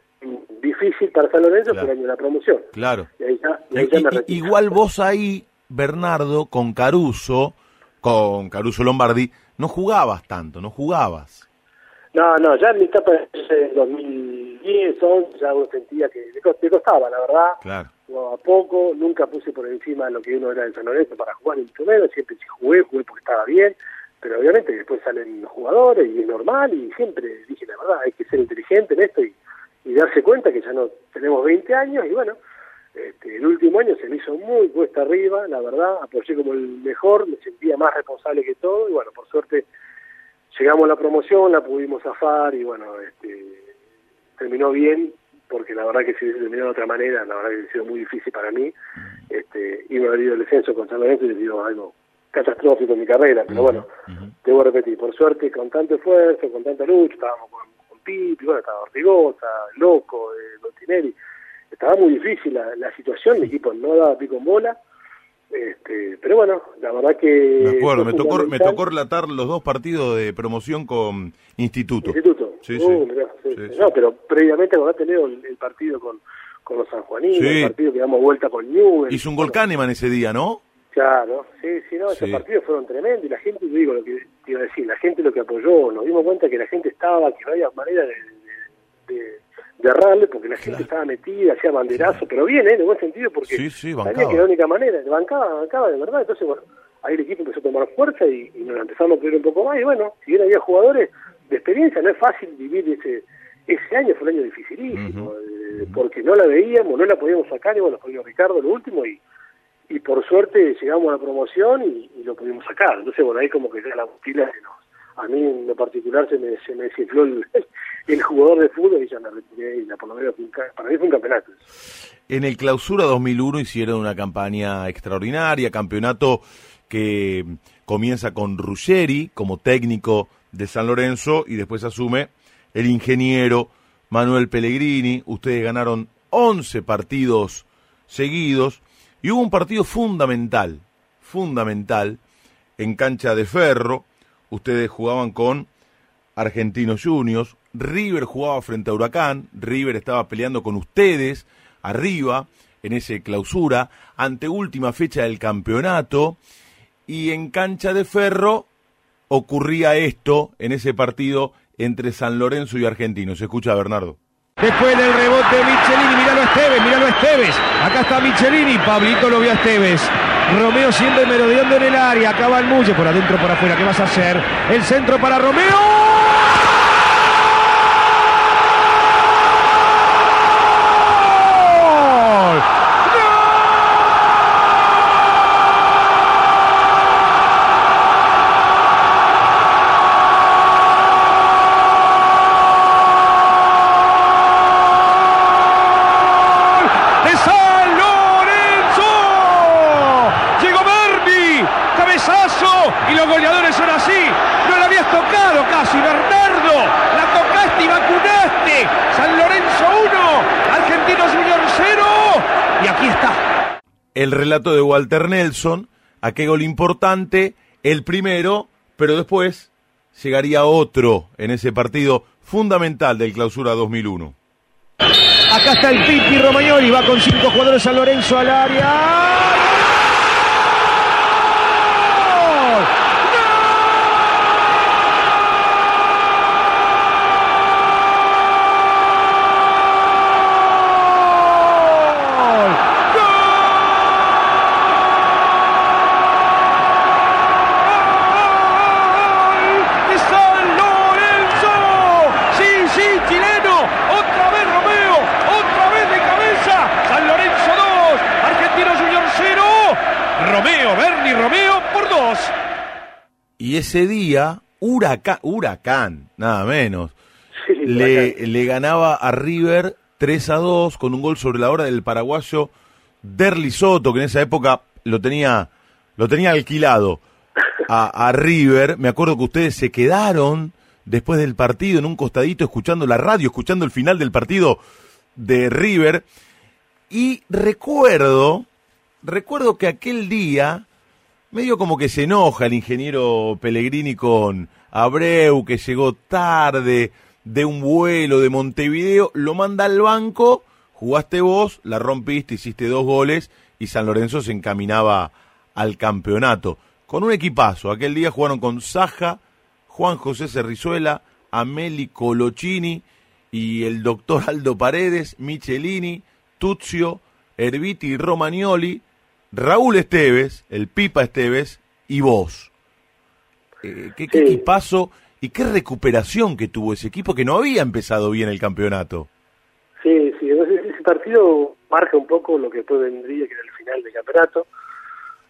Speaker 3: difícil para San Lorenzo fue el año de la promoción.
Speaker 2: Claro. igual vos ahí, Bernardo, con Caruso, con Caruso Lombardi, no jugabas tanto, no jugabas.
Speaker 3: No, no, ya en mi etapa de 2010, 11, ya uno sentía que me costaba, la verdad.
Speaker 2: Claro.
Speaker 3: Jugaba poco, nunca puse por encima de lo que uno era en San Lorenzo para jugar en menos, siempre si jugué, jugué porque estaba bien, pero obviamente después salen los jugadores y es normal y siempre dije la verdad, hay que ser inteligente en esto y, y darse cuenta que ya no tenemos 20 años y bueno, este, el último año se me hizo muy cuesta arriba, la verdad, apoyé como el mejor, me sentía más responsable que todo y bueno, por suerte llegamos a la promoción, la pudimos zafar y bueno, este, terminó bien, porque la verdad que si hubiese terminado de otra manera, la verdad que hubiese sido muy difícil para mí, este, y me haber ido el descenso con San Lorenzo y les digo algo catastrófico en mi carrera, pero bueno, te voy a repetir, por suerte, con tanto esfuerzo, con tanta lucha, estábamos con, con Pipi, bueno, estaba Ortigosa, Loco, eh, estaba muy difícil la, la situación, el equipo no daba pico en bola, este, pero bueno, la verdad que...
Speaker 2: Me acuerdo, me tocó, me tocó relatar los dos partidos de promoción con Instituto.
Speaker 3: Instituto.
Speaker 2: Sí,
Speaker 3: uh, sí. No, pero previamente cuando tenido el, el partido con, con los sanjuaninos, el partido que damos vuelta con Newell.
Speaker 2: Hizo un gol Kahneman ese día, ¿no?
Speaker 3: Claro, sí, sí, no, esos partidos fueron tremendos y la gente, digo lo que te iba a decir, la gente lo que apoyó, nos dimos cuenta que la gente estaba, que no había manera de, de de errarle porque la gente estaba metida, hacía banderazo, pero bien, ¿eh? de buen sentido, porque
Speaker 2: sí, sí,
Speaker 3: sabía que la única manera, bancaba, bancaba de verdad, entonces bueno, ahí el equipo empezó a tomar fuerza y, nos empezamos a creer un poco más, y bueno, si bien había jugadores de experiencia, no es fácil vivir ese ese año, fue un año dificilísimo, eh, porque no la veíamos, no la podíamos sacar, y bueno, fue Ricardo lo último, y, y por suerte llegamos a la promoción y, lo pudimos sacar, entonces bueno, ahí como que ya la mochila se nos a mí en lo particular se me, se me el jugador de fútbol y ya me retiré y la, por lo menos para mí fue un campeonato.
Speaker 2: En el clausura 2001 hicieron una campaña extraordinaria, campeonato que comienza con Ruggeri como técnico de San Lorenzo y después asume el ingeniero Manuel Pellegrini. Ustedes ganaron 11 partidos seguidos y hubo un partido fundamental, fundamental, en cancha de ferro. Ustedes jugaban con Argentinos Juniors, River jugaba frente a Huracán, River estaba peleando con ustedes arriba en ese clausura, ante última fecha del campeonato, y en cancha de ferro ocurría esto en ese partido entre San Lorenzo y Argentinos. Se escucha Bernardo.
Speaker 6: Después del rebote Michelini, miralo a Esteves, miralo a Esteves. Acá está Michelini, Pablito lo vio a Esteves. Romeo siempre merodeando en el área, acaba el Mulle por adentro, por afuera. ¿Qué vas a hacer? El centro para Romeo.
Speaker 2: El relato de Walter Nelson, a qué gol importante, el primero, pero después llegaría otro en ese partido fundamental del clausura 2001.
Speaker 6: Acá está el Pipi Romagnoli, va con cinco jugadores San Lorenzo al área.
Speaker 2: Ese día, Huracán, Huracán nada menos,
Speaker 3: Sí,
Speaker 2: le,
Speaker 3: Huracán.
Speaker 2: le ganaba a River 3 a 2 con un gol sobre la hora del paraguayo Derli Soto, que en esa época lo tenía, lo tenía alquilado a, a River. Me acuerdo que ustedes se quedaron después del partido en un costadito escuchando la radio, escuchando el final del partido de River. Y recuerdo, recuerdo que aquel día, medio como que se enoja el ingeniero Pellegrini con Abreu, que llegó tarde de un vuelo de Montevideo, lo manda al banco, jugaste vos, la rompiste, hiciste dos goles y San Lorenzo se encaminaba al campeonato. Con un equipazo, aquel día jugaron con Saja, Juan José Cerrizuela, Ameli Colochini y el doctor Aldo Paredes, Michelini, Tuzio, Erviti y Romagnoli, Raúl Esteves, el Pipa Esteves y vos. Eh, ¿Qué, qué
Speaker 3: Sí.
Speaker 2: equipazo y qué recuperación que tuvo ese equipo que no había empezado bien el campeonato?
Speaker 3: Sí, sí, entonces ese partido marca un poco lo que después vendría, que era el final del campeonato.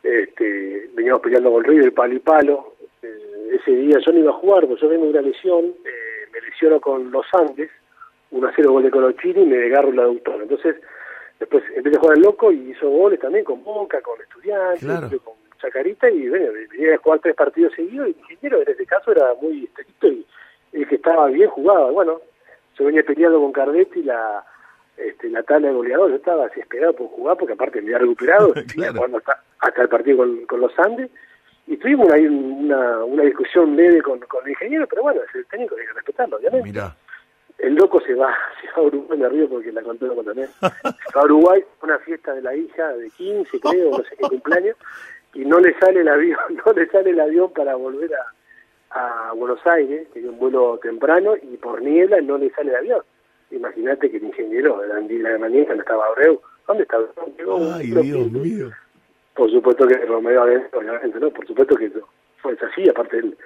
Speaker 3: Este, veníamos peleando con River, palo y palo. Eh, ese día yo no iba a jugar, porque yo vengo de una lesión, eh, me lesiono con los Andes, 1 a 0 gol de Colochini y me desgarro el aductor. Entonces, después empecé a jugar loco y hizo goles también con Boca, con Estudiantes,
Speaker 2: Claro.
Speaker 3: con Chacarita y bueno, venía a jugar tres partidos seguidos y el ingeniero en ese caso era muy estricto y el que estaba bien jugaba. Bueno, yo venía peleando con Cardetti la este, la tabla de goleador, yo estaba desesperado por jugar porque aparte me había recuperado,
Speaker 2: Claro.
Speaker 3: jugando hasta, hasta el partido con, con los Andes y tuvimos ahí una, una discusión leve con, con el ingeniero, pero bueno, es el técnico hay que respetarlo, obviamente.
Speaker 2: Mirá,
Speaker 3: El loco se va, se va a Uruguay, me río porque la conté loco también. Se va a Uruguay, una fiesta de la hija de 15, creo, no sé qué cumpleaños, y no le sale el avión, no le sale el avión para volver a, a Buenos Aires, tenía un vuelo temprano, y por niebla no le sale el avión. Imagínate que el ingeniero de la, de mañana no estaba Abreu. ¿Dónde? Llegó,
Speaker 2: ay Dios mío.
Speaker 3: por supuesto que Romeo obviamente, ¿no? Por supuesto que eso fue así, aparte él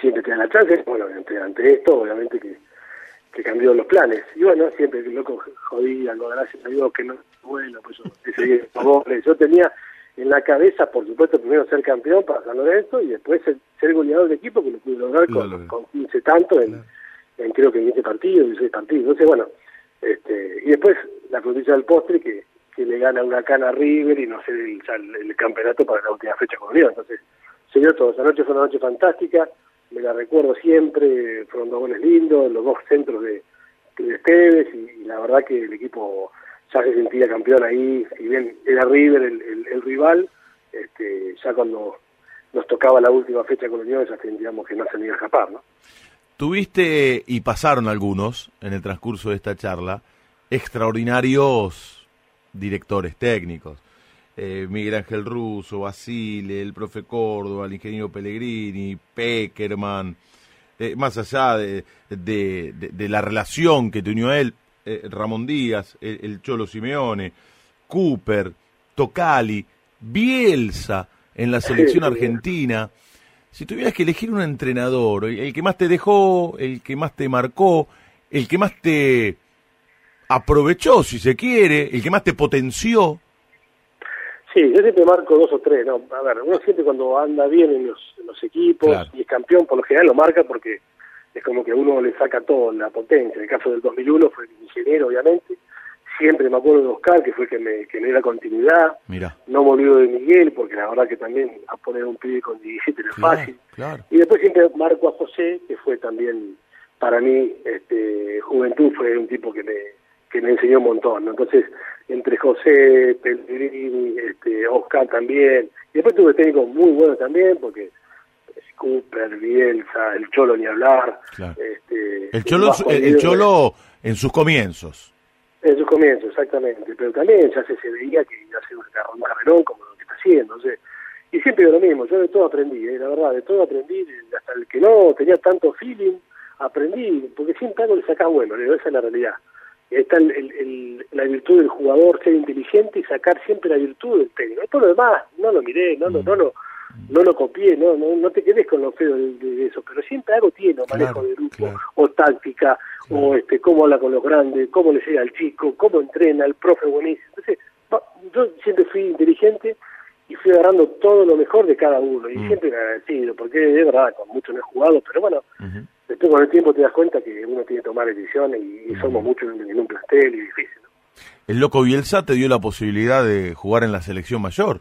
Speaker 3: siempre te da la chance, bueno, ante, ante esto, obviamente que, que cambió los planes. Y bueno, siempre que loco jodía, no, gracias a Dios que no, bueno, pues yo, ese día, yo tenía en la cabeza, por supuesto, primero ser campeón para San Lorenzo y después ser, ser goleador del equipo, que lo pude lograr
Speaker 2: Lo
Speaker 3: con, con 15 tantos en, en creo que en 20 partidos, 16 partidos. Entonces, bueno, este, y después la frutilla del postre que, que le gana Huracán a River y no sé el, el, el campeonato para la última fecha con River. Entonces, se dio todo. Esa noche fue una noche fantástica, me la recuerdo siempre, fueron dos goles lindos, los dos centros de, de Esteves y, la verdad que el equipo ya se sentía campeón ahí, si bien era River el, rival, este, ya cuando nos tocaba la última fecha con Unión ya sentíamos que no se iba a escapar, ¿no?
Speaker 2: Tuviste, y pasaron algunos en el transcurso de esta charla, extraordinarios directores técnicos. Eh, Miguel Ángel Russo, Basile, el profe Córdoba, el ingeniero Pellegrini, Peckerman, eh, más allá de, de- de- de la relación que te unió a él, eh, Ramón Díaz, el, el Cholo Simeone, Cooper, Tocali, Bielsa en la selección argentina. Si tuvieras que elegir un entrenador, el, el que más te dejó, el que más te marcó, el que más te aprovechó, si se quiere, el que más te potenció.
Speaker 3: Sí, yo siempre marco dos o tres, ¿no? A ver, uno siempre cuando anda bien en los, en los equipos
Speaker 2: Claro.
Speaker 3: y es campeón, por lo general lo marca porque es como que uno le saca todo, la potencia. En el caso del 2001 fue el ingeniero, obviamente. Siempre me acuerdo de Oscar, que fue el que me, que me dio la continuidad.
Speaker 2: Mira,
Speaker 3: No me olvido de Miguel, porque la verdad que también a poner un pibe con 17 no es
Speaker 2: claro,
Speaker 3: fácil.
Speaker 2: claro.
Speaker 3: Y después siempre marco a José, que fue también, para mí, este, juventud, fue un tipo que me, que me enseñó un montón. ¿no? Entonces, entre José, Pellegrini, este, Oscar también. Y después tuve técnicos muy buenos también, porque Cooper, Bielsa, el Cholo ni hablar.
Speaker 2: Claro.
Speaker 3: Este,
Speaker 2: El Cholo, en su-
Speaker 3: bajo
Speaker 2: el, el
Speaker 3: nivel-
Speaker 2: Cholo en sus comienzos.
Speaker 3: en sus comienzos, exactamente. Pero también ya se, se veía que iba a ser un, car- un carrerón como lo que está haciendo. Y siempre digo lo mismo, yo de todo aprendí, ¿eh? la verdad, de todo aprendí, hasta el que no tenía tanto feeling, aprendí, porque siempre algo le sacás bueno, digo, esa es la realidad. Está el, la virtud del jugador, ser inteligente y sacar siempre la virtud del técnico. Todo lo demás, no lo miré, no, lo no, lo, no lo copié, no, no, no te quedes con lo feo de, de eso, pero siempre algo tiene, manejo
Speaker 2: Claro,
Speaker 3: de grupo,
Speaker 2: claro.
Speaker 3: o táctica, o este cómo habla con los grandes, cómo le llega al chico, cómo entrena, el profe buenísimo. Entonces, yo siempre fui inteligente y fui agarrando todo lo mejor de cada uno, y
Speaker 2: Mm.
Speaker 3: siempre agradecido, porque de verdad, con mucho no he jugado, pero bueno. Después con el tiempo te das cuenta que uno tiene que tomar decisiones y, y somos muchos en, en un plantel y difícil. ¿no?
Speaker 2: El loco Bielsa te dio la posibilidad de jugar en la selección mayor.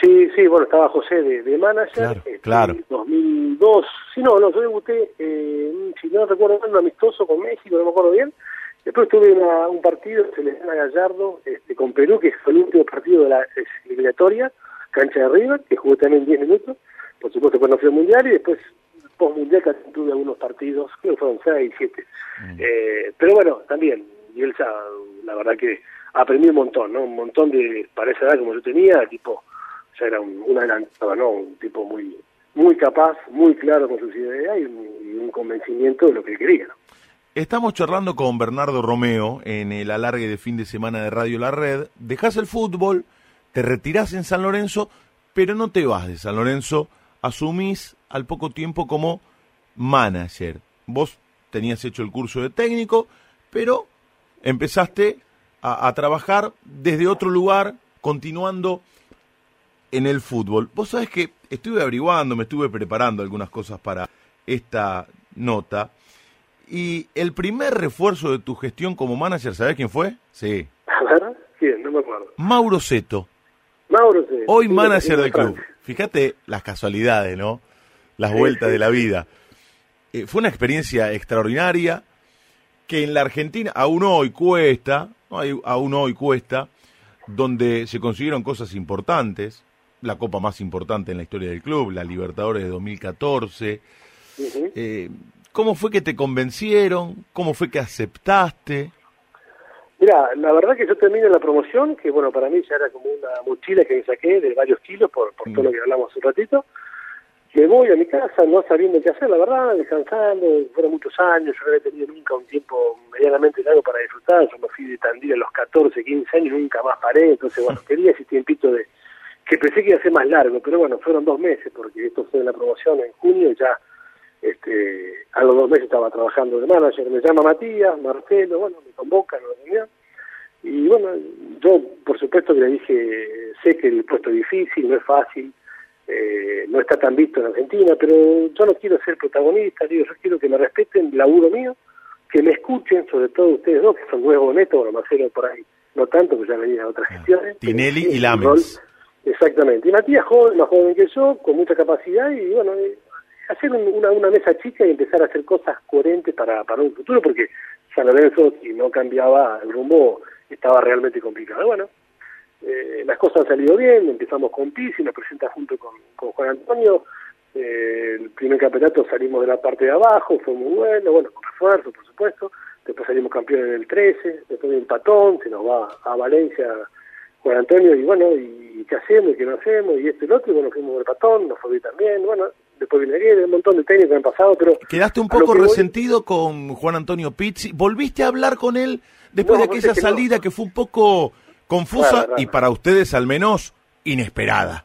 Speaker 3: Sí, sí, bueno, estaba José de, de manager.
Speaker 2: Claro,
Speaker 3: este,
Speaker 2: claro.
Speaker 3: 2002, sí, no, no, yo debuté, eh, si no recuerdo mal, un amistoso con México, no me acuerdo bien. Después tuve una- un partido, se le llama Gallardo, este, con Perú, que fue el último partido de la eliminatoria, cancha de River, que jugué también 10 minutos. Por supuesto, cuando fui al Mundial y después, post-Mundial, casi tuve algunos partidos, creo que fueron 6, 7. Eh, pero bueno, también, Bielsa, la verdad que aprendí un montón, ¿no? Un montón de, para esa edad como yo tenía, tipo, ya era un, un adelantado, ¿no? Un tipo muy muy capaz, muy claro con sus ideas y un, y un convencimiento de lo que él quería, ¿no?
Speaker 2: Estamos charlando con Bernardo Romeo en el alargue de fin de semana de Radio La Red. Dejas el fútbol, te retirás en San Lorenzo, pero no te vas de San Lorenzo. Asumís al poco tiempo como manager. Vos tenías hecho el curso de técnico, pero empezaste a, a trabajar desde otro lugar, continuando en el fútbol. Vos sabés que estuve averiguando, me estuve preparando algunas cosas para esta nota. Y el primer refuerzo de tu gestión como manager, ¿sabés quién fue? Sí.
Speaker 3: ¿quién? No me acuerdo.
Speaker 2: Mauro Seto,
Speaker 3: Mauro, sí,
Speaker 2: hoy
Speaker 3: sí,
Speaker 2: manager del club. Fíjate las casualidades, ¿no? Las vueltas de la vida. Eh, fue una experiencia extraordinaria que en la Argentina aún hoy cuesta, ¿no? Aún hoy cuesta, donde se consiguieron cosas importantes, la copa más importante en la historia del club, la Libertadores de 2014.
Speaker 3: Ujú.
Speaker 2: Eh, ¿Cómo fue que te convencieron? ¿Cómo fue que aceptaste?
Speaker 3: Mira, la verdad que yo terminé la promoción, que bueno, para mí ya era como una mochila que me saqué de varios kilos por, por todo lo que hablamos hace un ratito. Me voy a mi casa no sabiendo qué hacer, la verdad, descansando, fueron muchos años, yo no había tenido nunca un tiempo medianamente largo para disfrutar, yo me fui de Tandil a los 14, 15 años y nunca más paré, entonces bueno, quería ese tiempito de que pensé que iba a ser más largo, pero bueno, fueron dos meses, porque esto fue en la promoción en junio y ya este, a los dos meses estaba trabajando de manager, me llama Matías, Marcelo, bueno, me convocan a la reunión, y bueno, yo por supuesto que le dije, sé que el puesto es difícil, no es fácil, eh, no está tan visto en Argentina, pero yo no quiero ser protagonista, digo, yo quiero que me respeten laburo mío, que me escuchen, sobre todo ustedes dos, que son nuevos netos, bueno, Marcelo por ahí, no tanto, que ya venía de otras gestiones.
Speaker 2: Ah, Tinelli
Speaker 3: pero
Speaker 2: y Lamens.
Speaker 3: Exactamente, y Matías joven, más joven que yo, con mucha capacidad, y bueno, eh, hacer un- una, una mesa chica y empezar a hacer cosas coherentes para, para un futuro, porque San Lorenzo, si no cambiaba el rumbo, estaba realmente complicado. Bueno, eh, las cosas han salido bien, empezamos con Pizzi, nos presenta junto con, con Juan Antonio, eh, el primer campeonato salimos de la parte de abajo, fue muy bueno, bueno, con refuerzo, por supuesto, después salimos campeones en el 13, después de un patón, se nos va a Valencia Juan Antonio, y bueno, y qué hacemos y qué no hacemos, y esto y lo otro, y bueno, fuimos del patón, nos fue bien también, bueno, después viene Guedes, un montón de técnicos que han pasado, pero...
Speaker 2: Quedaste un poco
Speaker 3: que voy-
Speaker 2: resentido con Juan Antonio Pizzi. ¿Volviste a hablar con él después
Speaker 3: No,
Speaker 2: de aquella
Speaker 3: sabés que no.
Speaker 2: salida que fue un poco confusa y para ustedes al menos inesperada?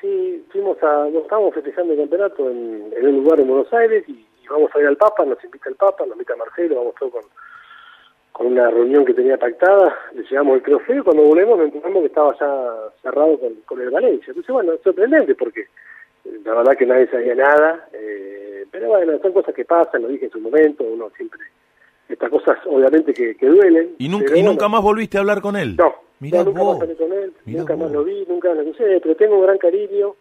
Speaker 3: Sí, fuimos a, nos estábamos festejando el campeonato en, en un lugar en Buenos Aires y, y vamos a ir al Papa, nos invita el Papa, nos invita Marcelo, vamos todos con, con una reunión que tenía pactada, le llevamos el trofeo y cuando volvemos nos enteramos que estaba ya cerrado con, con el Valencia. Entonces, bueno, es sorprendente porque la verdad que nadie sabía nada, eh, pero bueno, son cosas que pasan, lo dije en su momento, uno siempre, estas cosas obviamente que, que duelen.
Speaker 2: ¿Y, nunca,
Speaker 3: bueno,
Speaker 2: más volviste a hablar con él?
Speaker 3: no,
Speaker 2: Mirá
Speaker 3: no, nunca
Speaker 2: vos.
Speaker 3: más hablé con él,
Speaker 2: Mirá
Speaker 3: nunca más lo vi, nunca lo crucé, pero tengo un gran cariño.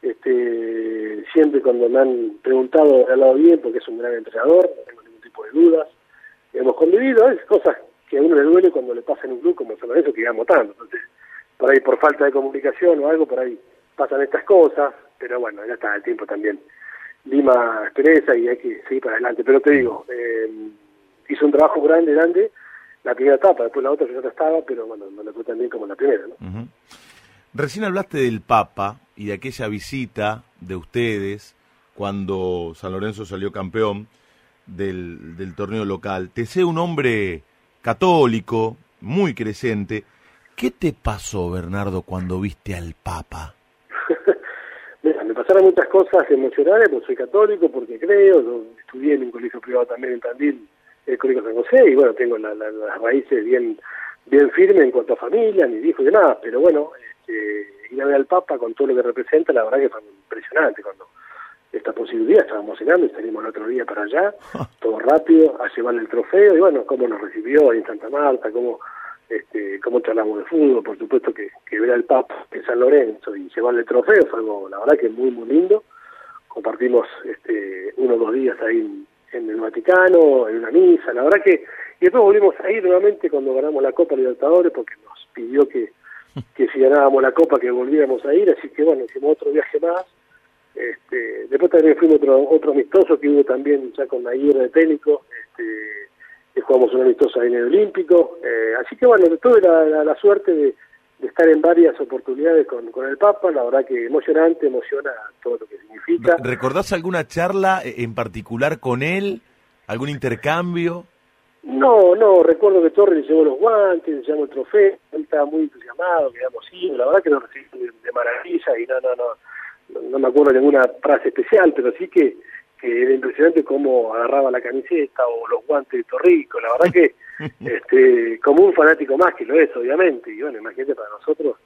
Speaker 3: Este, siempre cuando me han preguntado he hablado bien porque es un gran entrenador, no tengo ningún tipo de dudas. Hemos convivido, es cosas que a uno le duele cuando le pasa en un club como San Lorenzo que digamos tanto. Entonces, por ahí por falta de comunicación o algo, por ahí pasan estas cosas, pero bueno, ya está el tiempo también. Lima expresa y hay que seguir para adelante. Pero te digo, eh, hizo un trabajo grande, grande, la primera etapa, después la otra yo ya estaba, pero bueno, no le fue tan bien como la primera, ¿no?
Speaker 2: Recién hablaste del Papa y de aquella visita de ustedes cuando San Lorenzo salió campeón del, del torneo local. Te sé un hombre católico, muy creciente. ¿Qué te pasó, Bernardo, cuando viste al Papa?
Speaker 3: Pasaron muchas cosas emocionales, porque soy católico, porque creo, yo estudié en un colegio privado también en Tandil, el Colegio San José, y bueno, tengo la- la- las raíces bien bien firmes en cuanto a familia, mis hijos y demás, pero bueno, este, ir a ver al Papa con todo lo que representa, la verdad que fue impresionante cuando esta posibilidad, estábamos cenando y salimos el otro día para allá, todo rápido, a llevarle el trofeo, y bueno, cómo nos recibió ahí en Santa Marta, cómo, este, cómo charlamos de fútbol, por supuesto que, que ver al Papa en San Lorenzo y llevarle el trofeo fue algo, la verdad que muy, muy lindo, compartimos este, uno o dos días ahí en, el Vaticano, en una misa, la verdad que, y después volvimos a ir nuevamente cuando ganamos la Copa Libertadores, porque nos pidió que, que si ganábamos la Copa que volviéramos a ir, así que bueno, hicimos otro viaje más, este, después también fuimos otro, otro amistoso que hubo también ya con Aguirre de técnico, este, jugamos un amistoso ahí en el Olímpico, eh, así que bueno, tuve la, la, la suerte de, de, estar en varias oportunidades con, con el Papa, la verdad que emocionante, emociona todo lo que significa.
Speaker 2: ¿Recordás alguna charla en particular con él? ¿Algún intercambio?
Speaker 3: No, no, recuerdo que Torres le llevó los guantes, le llevó el trofeo, él estaba muy entusiasmado, quedamos ido, la verdad que lo recibí de, de maravilla y no, no, no, no me acuerdo ninguna frase especial, pero sí que, que era impresionante cómo agarraba la camiseta o los guantes de Torrico, la verdad que este, como un fanático más que lo es, obviamente, y bueno, imagínate para nosotros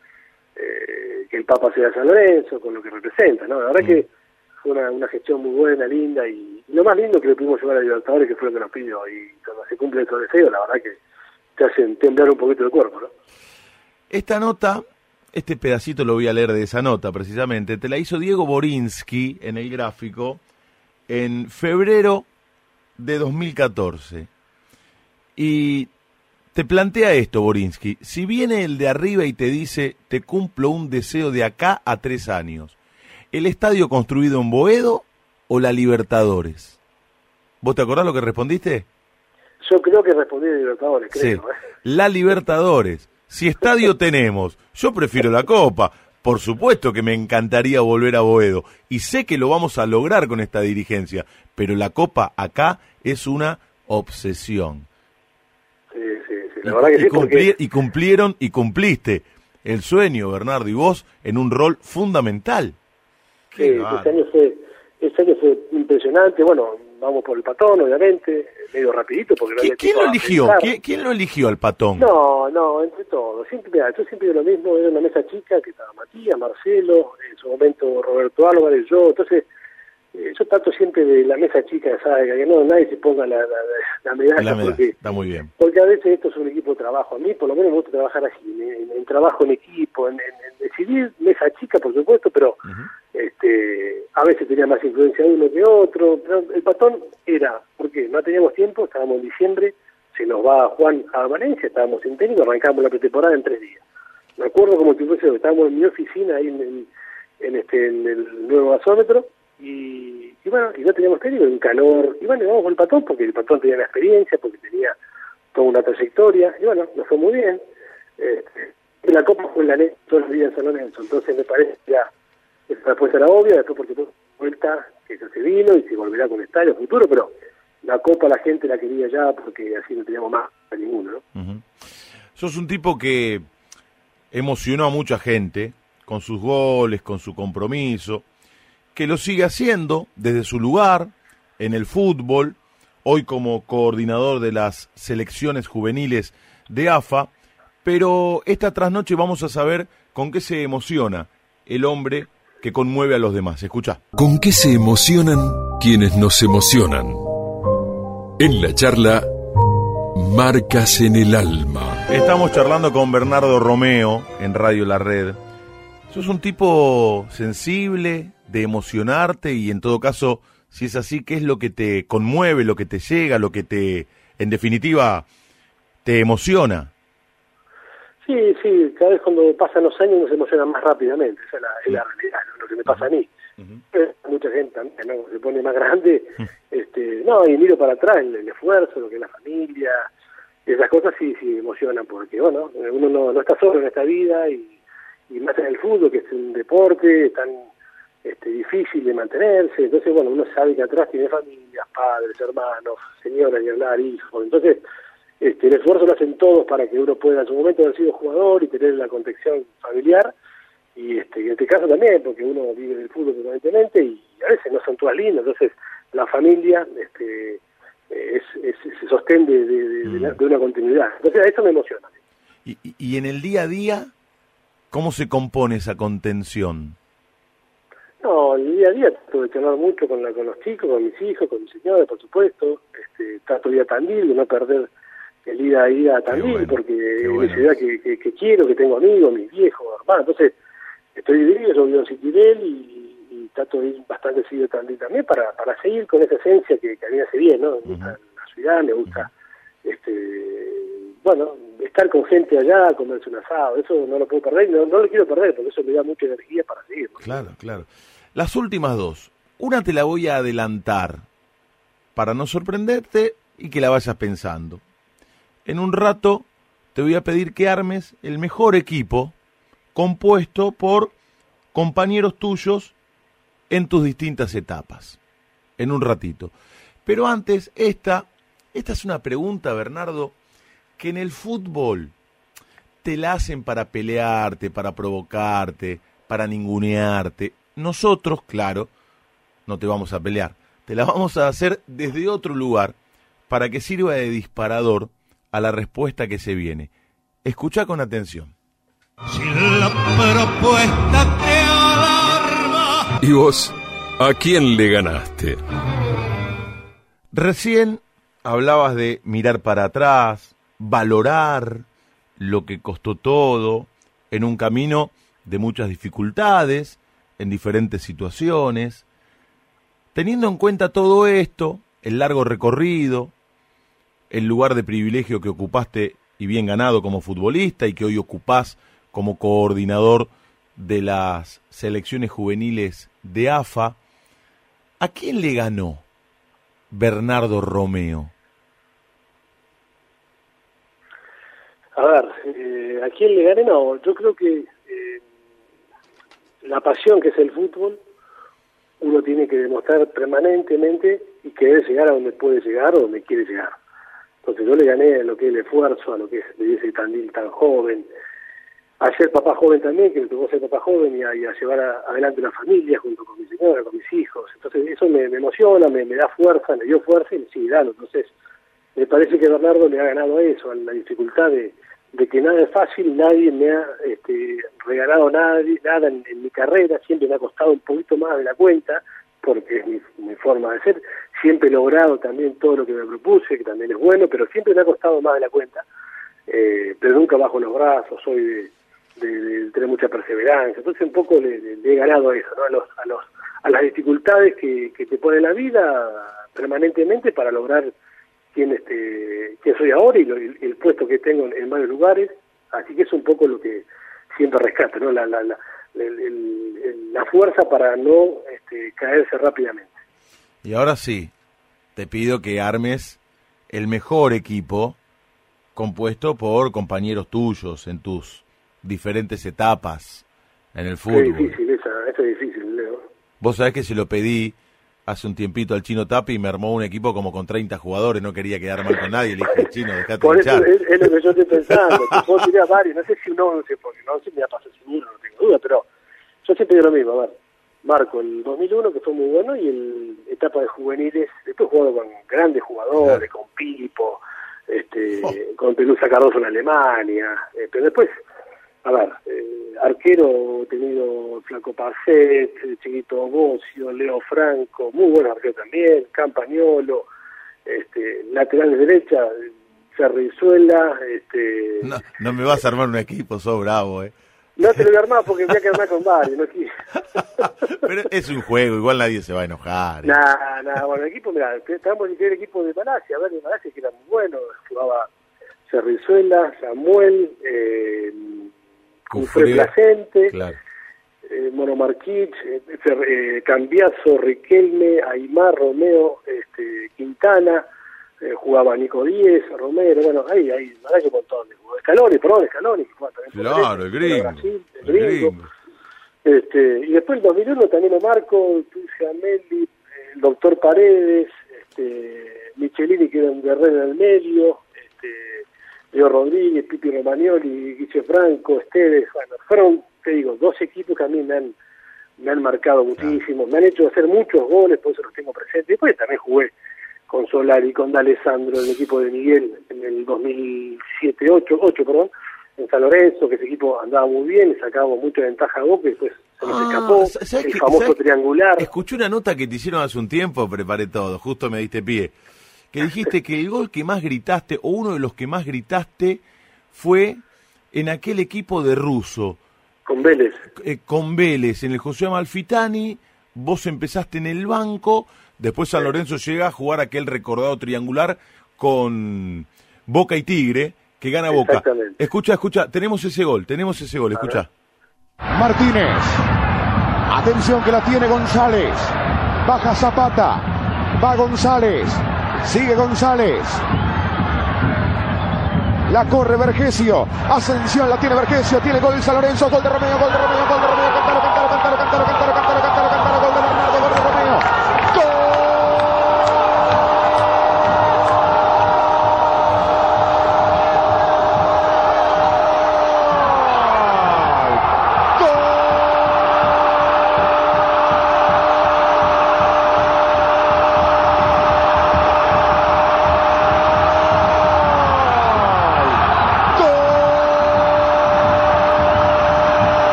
Speaker 3: eh, que el Papa sea San Lorenzo, con lo que representa, ¿no? La verdad mm. que fue una, una gestión muy buena, linda, y, y, lo más lindo que le pudimos llevar a Libertadores, que fue lo que nos pidió, y cuando se cumple el deseo, la verdad que te hacen temblar un poquito el cuerpo, ¿no?
Speaker 2: Esta nota este pedacito lo voy a leer de esa nota precisamente, te la hizo Diego Borinsky en el gráfico en febrero de 2014. Y te plantea esto, Borinsky, si viene el de arriba y te dice, te cumplo un deseo de acá a tres años, ¿el estadio construido en Boedo o la Libertadores? ¿Vos te acordás lo que respondiste?
Speaker 3: Yo creo que respondí de Libertadores, creo. Sí.
Speaker 2: ¿eh? La Libertadores. Si estadio tenemos, yo prefiero la Copa. Por supuesto que me encantaría volver a Boedo y sé que lo vamos a lograr con esta dirigencia, pero la Copa acá es una obsesión.
Speaker 3: Sí, sí, sí. La y, verdad que
Speaker 2: y,
Speaker 3: sí,
Speaker 2: cumpli
Speaker 3: porque...
Speaker 2: y cumplieron y cumpliste el sueño, Bernardo, y vos en un rol fundamental.
Speaker 3: Sí, este año, fue, este año fue impresionante. Bueno, vamos por el patón, obviamente, medio rapidito porque no
Speaker 2: ¿Quién lo eligió? ¿Quién, ¿Quién, lo eligió al patón?
Speaker 3: No, no, entre todos. Siempre, mira, yo siempre lo mismo, era una mesa chica que estaba Matías, Marcelo, en su momento Roberto Álvarez, yo, entonces eh, yo trato siempre de la mesa chica, ¿sabes? Que no nadie se ponga la, la, la medalla,
Speaker 2: la medalla
Speaker 3: porque,
Speaker 2: está muy bien.
Speaker 3: porque a veces esto es un equipo de trabajo. A mí por lo menos me gusta trabajar así, en, en trabajo en equipo, en, en, en, decidir mesa chica, por supuesto, pero uh -huh. este a veces tenía más influencia uno que otro. Pero el patón era, porque no teníamos tiempo, estábamos en diciembre, se nos va Juan a Valencia, estábamos sin técnico, arrancamos la pretemporada en tres días. Me acuerdo como si fuese, estábamos en mi oficina ahí en, en, en este en el nuevo gasómetro y, y, bueno, y no teníamos técnico, un calor, y bueno, vamos con el patón porque el patón tenía la experiencia, porque tenía toda una trayectoria, y bueno, nos fue muy bien. Este, la Copa fue en la net todos los días en San Lorenzo, entonces me parece ya esa respuesta era obvia, después porque tuvo vuelta que ya se vino y se volverá con estadio futuro, pero la Copa la gente la quería ya porque así no teníamos más a ninguno, ¿no?
Speaker 2: Uh. Sos un tipo que emocionó a mucha gente con sus goles, con su compromiso, que lo sigue haciendo desde su lugar en el fútbol, hoy como coordinador de las selecciones juveniles de AFA, pero esta trasnoche vamos a saber con qué se emociona el hombre que conmueve a los demás. Escucha.
Speaker 1: ¿Con qué se emocionan quienes nos emocionan? En la charla Marcas en el alma.
Speaker 2: Estamos charlando con Bernardo Romeo en Radio La Red. Sos un tipo sensible, de emocionarte y en todo caso, si es así, ¿qué es lo que te conmueve, lo que te llega, lo que te, en definitiva, te emociona?
Speaker 3: Sí, sí, cada vez cuando pasan los años uno se emociona más rápidamente, esa es la, es la realidad, ¿no? lo que me pasa a mí. Uh -huh. Mucha gente también, ¿no? Se pone más grande, uh -huh. este, no, y miro para atrás el, el, esfuerzo, lo que es la familia, esas cosas sí, sí emocionan, porque bueno, uno no, no está solo en esta vida y, y más en el fútbol, que es un deporte tan este, difícil de mantenerse, entonces bueno, uno sabe que atrás tiene familias, padres, hermanos, señoras y hablar, hijos, entonces este, el esfuerzo lo hacen todos para que uno pueda en su momento haber sido jugador y tener la contención familiar, y este, en este caso también, porque uno vive del fútbol permanentemente y a veces no son todas lindas, entonces la familia este, es, es, se sostén de, de, de, mm. de, una continuidad. Entonces a eso me emociona.
Speaker 2: ¿Y, y en el día a día ¿Cómo se compone esa contención?
Speaker 3: No, el día a día trato de charlar mucho con, la, con los chicos, con mis hijos, con mi señora, por supuesto. Este, trato de ir a Tandil, de no perder el ir a ir a Tandil,
Speaker 2: bueno,
Speaker 3: porque es
Speaker 2: bueno.
Speaker 3: una ciudad que, que, que quiero, que tengo amigos, mis viejos, hermanos. Entonces, estoy dividido, yo vivo en Siquirel y, y trato de ir bastante seguido a Tandil también para, para seguir con esa esencia que, que a mí hace bien, ¿no? Me gusta la ciudad, me gusta, este bueno, estar con gente allá, comerse un asado, eso no lo puedo perder, y no, no lo quiero perder, porque eso me da mucha energía para seguir. ¿no?
Speaker 2: Claro, claro. Las últimas dos. Una te la voy a adelantar para no sorprenderte y que la vayas pensando. En un rato te voy a pedir que armes el mejor equipo compuesto por compañeros tuyos en tus distintas etapas. En un ratito. Pero antes, esta, esta es una pregunta, Bernardo, que en el fútbol te la hacen para pelearte, para provocarte, para ningunearte. Nosotros, claro, no te vamos a pelear. Te la vamos a hacer desde otro lugar para que sirva de disparador a la respuesta que se viene. Escucha con atención.
Speaker 5: Si la propuesta te alarma.
Speaker 1: ¿Y vos? ¿A quién le ganaste?
Speaker 2: Recién hablabas de mirar para atrás, valorar lo que costó todo en un camino de muchas dificultades, en diferentes situaciones. Teniendo en cuenta todo esto, el largo recorrido, el lugar de privilegio que ocupaste y bien ganado como futbolista y que hoy ocupás como coordinador de las selecciones juveniles de AFA, ¿a quién le ganó Bernardo Romeo?
Speaker 3: A ver, eh, ¿a quién le gané? No, yo creo que la pasión que es el fútbol, uno tiene que demostrar permanentemente y querer llegar a donde puede llegar o donde quiere llegar. Entonces yo le gané a lo que es el esfuerzo, a lo que es ese Tandil tan joven, a ser papá joven también, que me tocó ser papá joven y a, llevar a- adelante una familia junto con mi señora, con mis hijos. Entonces eso me, emociona, me, da fuerza, me dio fuerza y me sigue dando. Entonces me parece que Bernardo le ha ganado eso, a la dificultad de, de que nada es fácil, nadie me ha este, regalado nada, nada en, mi carrera, siempre me ha costado un poquito más de la cuenta, porque es mi, mi forma de ser, siempre he logrado también todo lo que me propuse, que también es bueno, pero siempre me ha costado más de la cuenta, eh, pero nunca bajo los brazos, soy de, de- tener mucha perseverancia, entonces un poco le, he ganado eso, ¿no? a, los, a, los, a las dificultades que te pone la vida permanentemente para lograr quién este quién soy ahora y lo- el, el puesto que tengo en, en varios lugares. Así que es un poco lo que siempre rescato no la la, la, el- la fuerza para no este, caerse rápidamente.
Speaker 2: Y ahora sí, te pido que armes el mejor equipo compuesto por compañeros tuyos en tus diferentes etapas en el
Speaker 3: es
Speaker 2: fútbol.
Speaker 3: difícil esa eso es difícil Leo.
Speaker 2: Vos sabés que se lo pedí hace un tiempito al Chino Tapi y me armó un equipo como con 30 jugadores, no quería quedar mal con nadie, le dije, Chino, dejate
Speaker 3: por eso
Speaker 2: hinchar".
Speaker 3: es, es lo que yo estoy pensando que tirar a varios no sé si uno no sé porque no sé si me va a pasar seguro no tengo duda pero yo siempre digo lo mismo a ver marco el 2001 que fue muy bueno y el etapa de juveniles después jugado con grandes jugadores con Pipo este
Speaker 2: Oh.
Speaker 3: con Pelusa Cardoso en Alemania eh, pero después a ver eh, arquero he tenido Flaco Pacet Chiquito Bocio Leo Franco muy buen arquero también Campañolo este lateral de derecha Cerrizuela este
Speaker 2: No, no me vas a armar un equipo, sos bravo, eh.
Speaker 3: no te lo voy a armar porque voy a quedar con varios, no quise.
Speaker 2: Pero es un juego, igual nadie se va a enojar. eh.
Speaker 3: Nah, nah, bueno, el equipo, mira, estábamos en el equipo de Malasia, a ver, de Malasia que era muy bueno, jugaba Cerrizuela, Samuel, eh, Cufré, Placente,
Speaker 2: Claro.
Speaker 3: eh, Mono Marquich, eh, eh, Cambiazo, Riquelme, Aymar, Romeo, este, Quintana, eh, jugaba Nico Díez, Romero, bueno, ahí, ahí, hay un montón de jugadores. Scaloni, perdón, Scaloni, que jugaba también por
Speaker 2: Claro, el gringo.
Speaker 3: Brasil, el
Speaker 2: el
Speaker 3: gringo.
Speaker 2: gringo.
Speaker 3: Este, y después el 2001 también lo marco, Amelli, el doctor Paredes, este, Michelini que era un guerrero en el medio, este, Leo Rodríguez, Pipi Romagnoli, Guiche Franco, Esteves, bueno, fueron, te digo, dos equipos que a mí me han, me han marcado muchísimo, me han hecho hacer muchos goles, por eso los tengo presentes. Después también jugué con Solari, con D'Alessandro, el equipo de Miguel en el 2007, 8, 8 perdón, en San Lorenzo, que ese equipo andaba muy bien, le sacábamos mucha ventaja a Boca y después se nos
Speaker 2: Ah,
Speaker 3: escapó,
Speaker 2: ¿sabés
Speaker 3: el famoso triangular.
Speaker 2: Escuché una nota que te hicieron hace un tiempo, preparé todo, justo me diste pie. Que dijiste que el gol que más gritaste, o uno de los que más gritaste, fue en aquel equipo de ruso,
Speaker 3: Con Vélez.
Speaker 2: eh, con Vélez, en el José Amalfitani, vos empezaste en el banco, después San Lorenzo llega a jugar aquel recordado triangular con Boca y Tigre, que gana Boca. Escucha, escucha, tenemos ese gol, tenemos ese gol, escucha.
Speaker 7: Martínez. Atención que la tiene González. Baja Zapata. Va González. Sigue González. La corre Vergesio. Ascensión la tiene Vergesio. Tiene gol San Lorenzo. Gol de Romeo. Gol de Romeo. Gol de Romeo.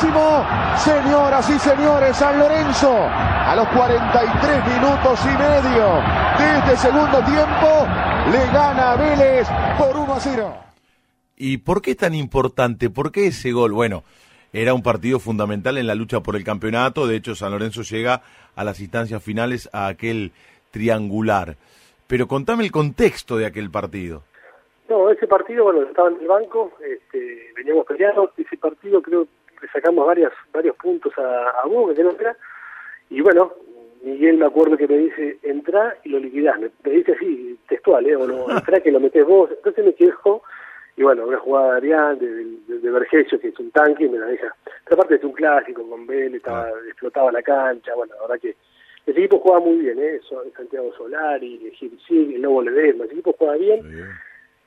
Speaker 7: Señoras y señores, San Lorenzo, a los 43 minutos y medio de este segundo tiempo, le gana a Vélez por 1 a 0.
Speaker 2: ¿Y por qué tan importante? ¿Por qué ese gol? Bueno, era un partido fundamental en la lucha por el campeonato. De hecho, San Lorenzo llega a las instancias finales a aquel triangular. Pero contame el contexto de aquel partido.
Speaker 3: No, ese partido, bueno, estaba en el banco, este, veníamos peleando, ese partido creo que le sacamos varias, varios puntos a, a Boca, que no era, y bueno, Miguel me acuerdo que me dice, entra y lo liquidás, me, me dice así, textual, ¿eh? O no, entra que lo metés vos, entonces me quejo, y bueno, una jugada de Arián, de, de, de Vergesio, que es un tanque, y me la deja, pero aparte es un clásico, con Vélez, estaba, explotaba la cancha, bueno, la verdad que ese equipo juega muy bien, ¿eh? So- Santiago Solari, Gil el Lobo Ledesma, ese equipo juega bien,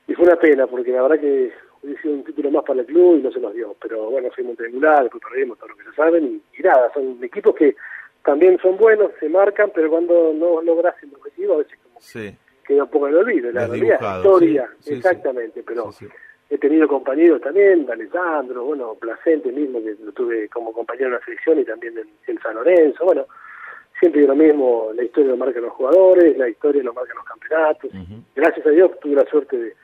Speaker 3: y fue una pena, porque la verdad que hubiese sido un título más para el club y no se nos dio. Pero bueno, fuimos triangular, después perdimos, todo lo que ya saben. Y, y nada, son equipos que también son buenos, se marcan, pero cuando no logras el objetivo, a veces como
Speaker 2: Sí.
Speaker 3: queda un poco en el olvido. La realidad, historia,
Speaker 2: sí,
Speaker 3: exactamente. Pero
Speaker 2: Sí,
Speaker 3: he tenido compañeros también, Alessandro, bueno, Placente mismo, que lo tuve como compañero en la selección y también en, en San Lorenzo. Bueno, siempre lo mismo, la historia lo marcan los jugadores, la historia lo marcan los campeonatos. Gracias a Dios tuve la suerte de,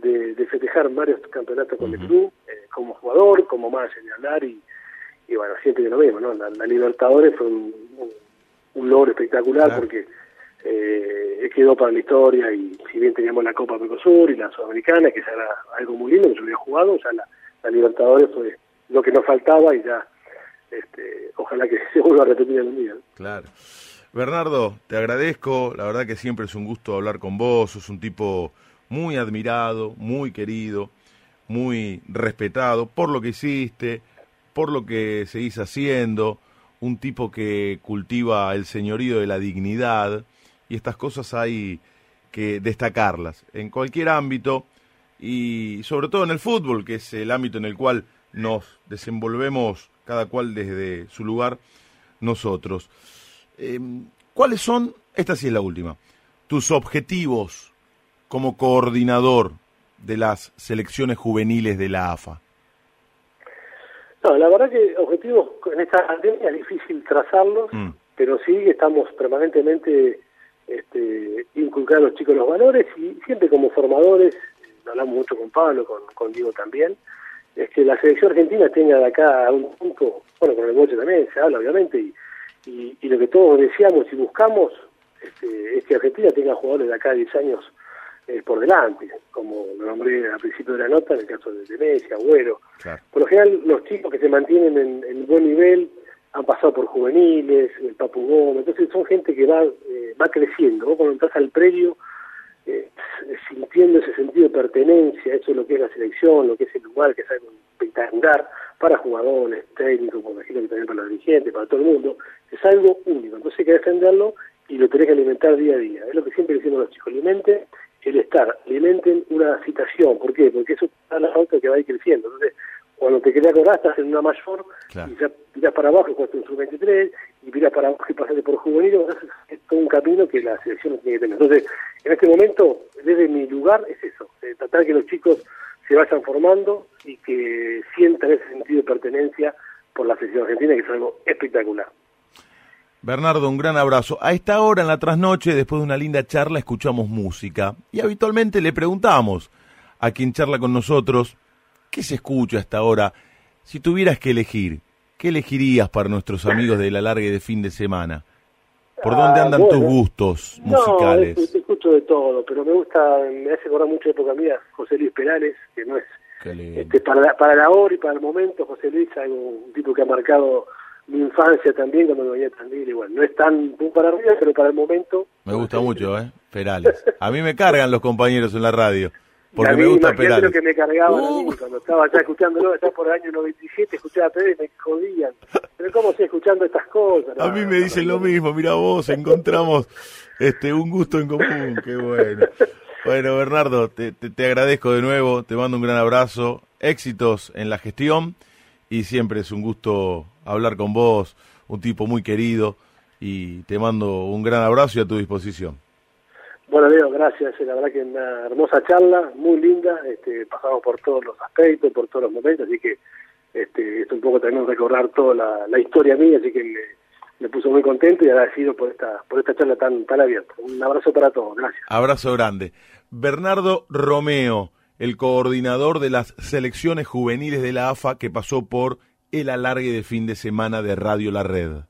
Speaker 3: de, de festejar varios campeonatos con el club, eh, como jugador, como más de hablar y, y bueno, siempre lo mismo, ¿no? La, la Libertadores fue un, un, un logro espectacular
Speaker 2: Claro.
Speaker 3: porque eh, quedó para la historia y si bien teníamos la Copa Mercosur y la Sudamericana, que ya era algo muy lindo que yo había jugado, ya la, la Libertadores fue lo que nos faltaba y ya este, ojalá que se vuelva a repetir en el día.
Speaker 2: Claro. Bernardo, te agradezco, la verdad que siempre es un gusto hablar con vos, sos un tipo muy admirado, muy querido, muy respetado por lo que hiciste, por lo que seguís haciendo, un tipo que cultiva el señorío de la dignidad y estas cosas hay que destacarlas en cualquier ámbito y sobre todo en el fútbol, que es el ámbito en el cual nos desenvolvemos cada cual desde su lugar nosotros. Eh, ¿Cuáles son, esta sí es la última, tus objetivos como coordinador de las selecciones juveniles de la AFA?
Speaker 3: No, la verdad que objetivos en esta pandemia es difícil trazarlos,
Speaker 2: Mm.
Speaker 3: pero sí estamos permanentemente este, inculcando a los chicos los valores y siempre como formadores, hablamos mucho con Pablo, con, con Diego también, es que la selección argentina tenga de acá a un punto, bueno, con el Boche también se habla obviamente, y, y, y lo que todos deseamos y buscamos este, es que Argentina tenga jugadores de acá a 10 años eh, por delante, como lo nombré al principio de la nota, en el caso de, Messi, Agüero,
Speaker 2: Claro.
Speaker 3: por lo general, los chicos que se mantienen en, en buen nivel han pasado por juveniles, el Papu Gómez, entonces son gente que va eh, va creciendo. Vos cuando entras al predio, eh, sintiendo ese sentido de pertenencia, eso es lo que es la selección, lo que es el lugar, que es algo espectacular para jugadores, técnicos, por ejemplo, que también para los dirigentes, para todo el mundo, es algo único. Entonces hay que defenderlo y lo tenés que alimentar día a día. Es lo que siempre decimos los chicos, alimenten el estar, alimenten una citación. ¿Por qué? Porque eso da la pauta que va a ir creciendo. Entonces, cuando te querés acordar, estás en una mayor
Speaker 2: Claro.
Speaker 3: y ya mirás para abajo y jugaste un sub-23 y mirás para abajo y pasaste por juvenil, entonces todo un camino que la selección tiene que tener. Entonces, en este momento, desde mi lugar, es eso, eh, tratar que los chicos se vayan formando y que sientan ese sentido de pertenencia por la selección argentina, que es algo espectacular.
Speaker 2: Bernardo, un gran abrazo. A esta hora en la trasnoche, después de una linda charla, escuchamos música. Y habitualmente le preguntamos a quien charla con nosotros, ¿qué se escucha a esta hora? Si tuvieras que elegir, ¿qué elegirías para nuestros amigos de la larga y de fin de semana? ¿Por dónde
Speaker 3: Ah,
Speaker 2: andan
Speaker 3: bueno.
Speaker 2: tus gustos musicales?
Speaker 3: No, es- escucho de todo, pero me gusta, me hace acordar mucho de época mía, José Luis Perales, que no es este, para, la, para la hora y para el momento, José Luis, algo, un tipo que ha marcado mi infancia también cuando me venía a Tandil, y bueno, no es tan pum para arriba, pero para el momento...
Speaker 2: Me gusta mucho, ¿eh? Perales. A mí me cargan los compañeros en la radio. Porque
Speaker 3: Y a mí,
Speaker 2: me gusta Perales.
Speaker 3: lo que me cargaban a mí cuando estaba ya escuchándolo, ya por el año 97, escuchaba a Pérez, me jodían. Pero ¿cómo estoy escuchando estas cosas?
Speaker 2: A mí me dicen
Speaker 3: no,
Speaker 2: lo mismo, mira vos, encontramos este un gusto en común, qué bueno. Bueno, Bernardo, te, te, te agradezco de nuevo, te mando un gran abrazo, éxitos en la gestión y siempre es un gusto hablar con vos, un tipo muy querido y te mando un gran abrazo y a tu disposición.
Speaker 3: Bueno, Leo, gracias. La verdad que una hermosa charla, muy linda. Este, pasamos por todos los aspectos, por todos los momentos, así que este, es un poco también recordar toda la, la historia mía, así que me, me puso muy contento y agradecido por esta, por esta charla tan, tan abierta. Un abrazo para todos, gracias.
Speaker 2: Abrazo grande. Bernardo Romeo, el coordinador de las selecciones juveniles de la AFA que pasó por el alargue de fin de semana de Radio La Red.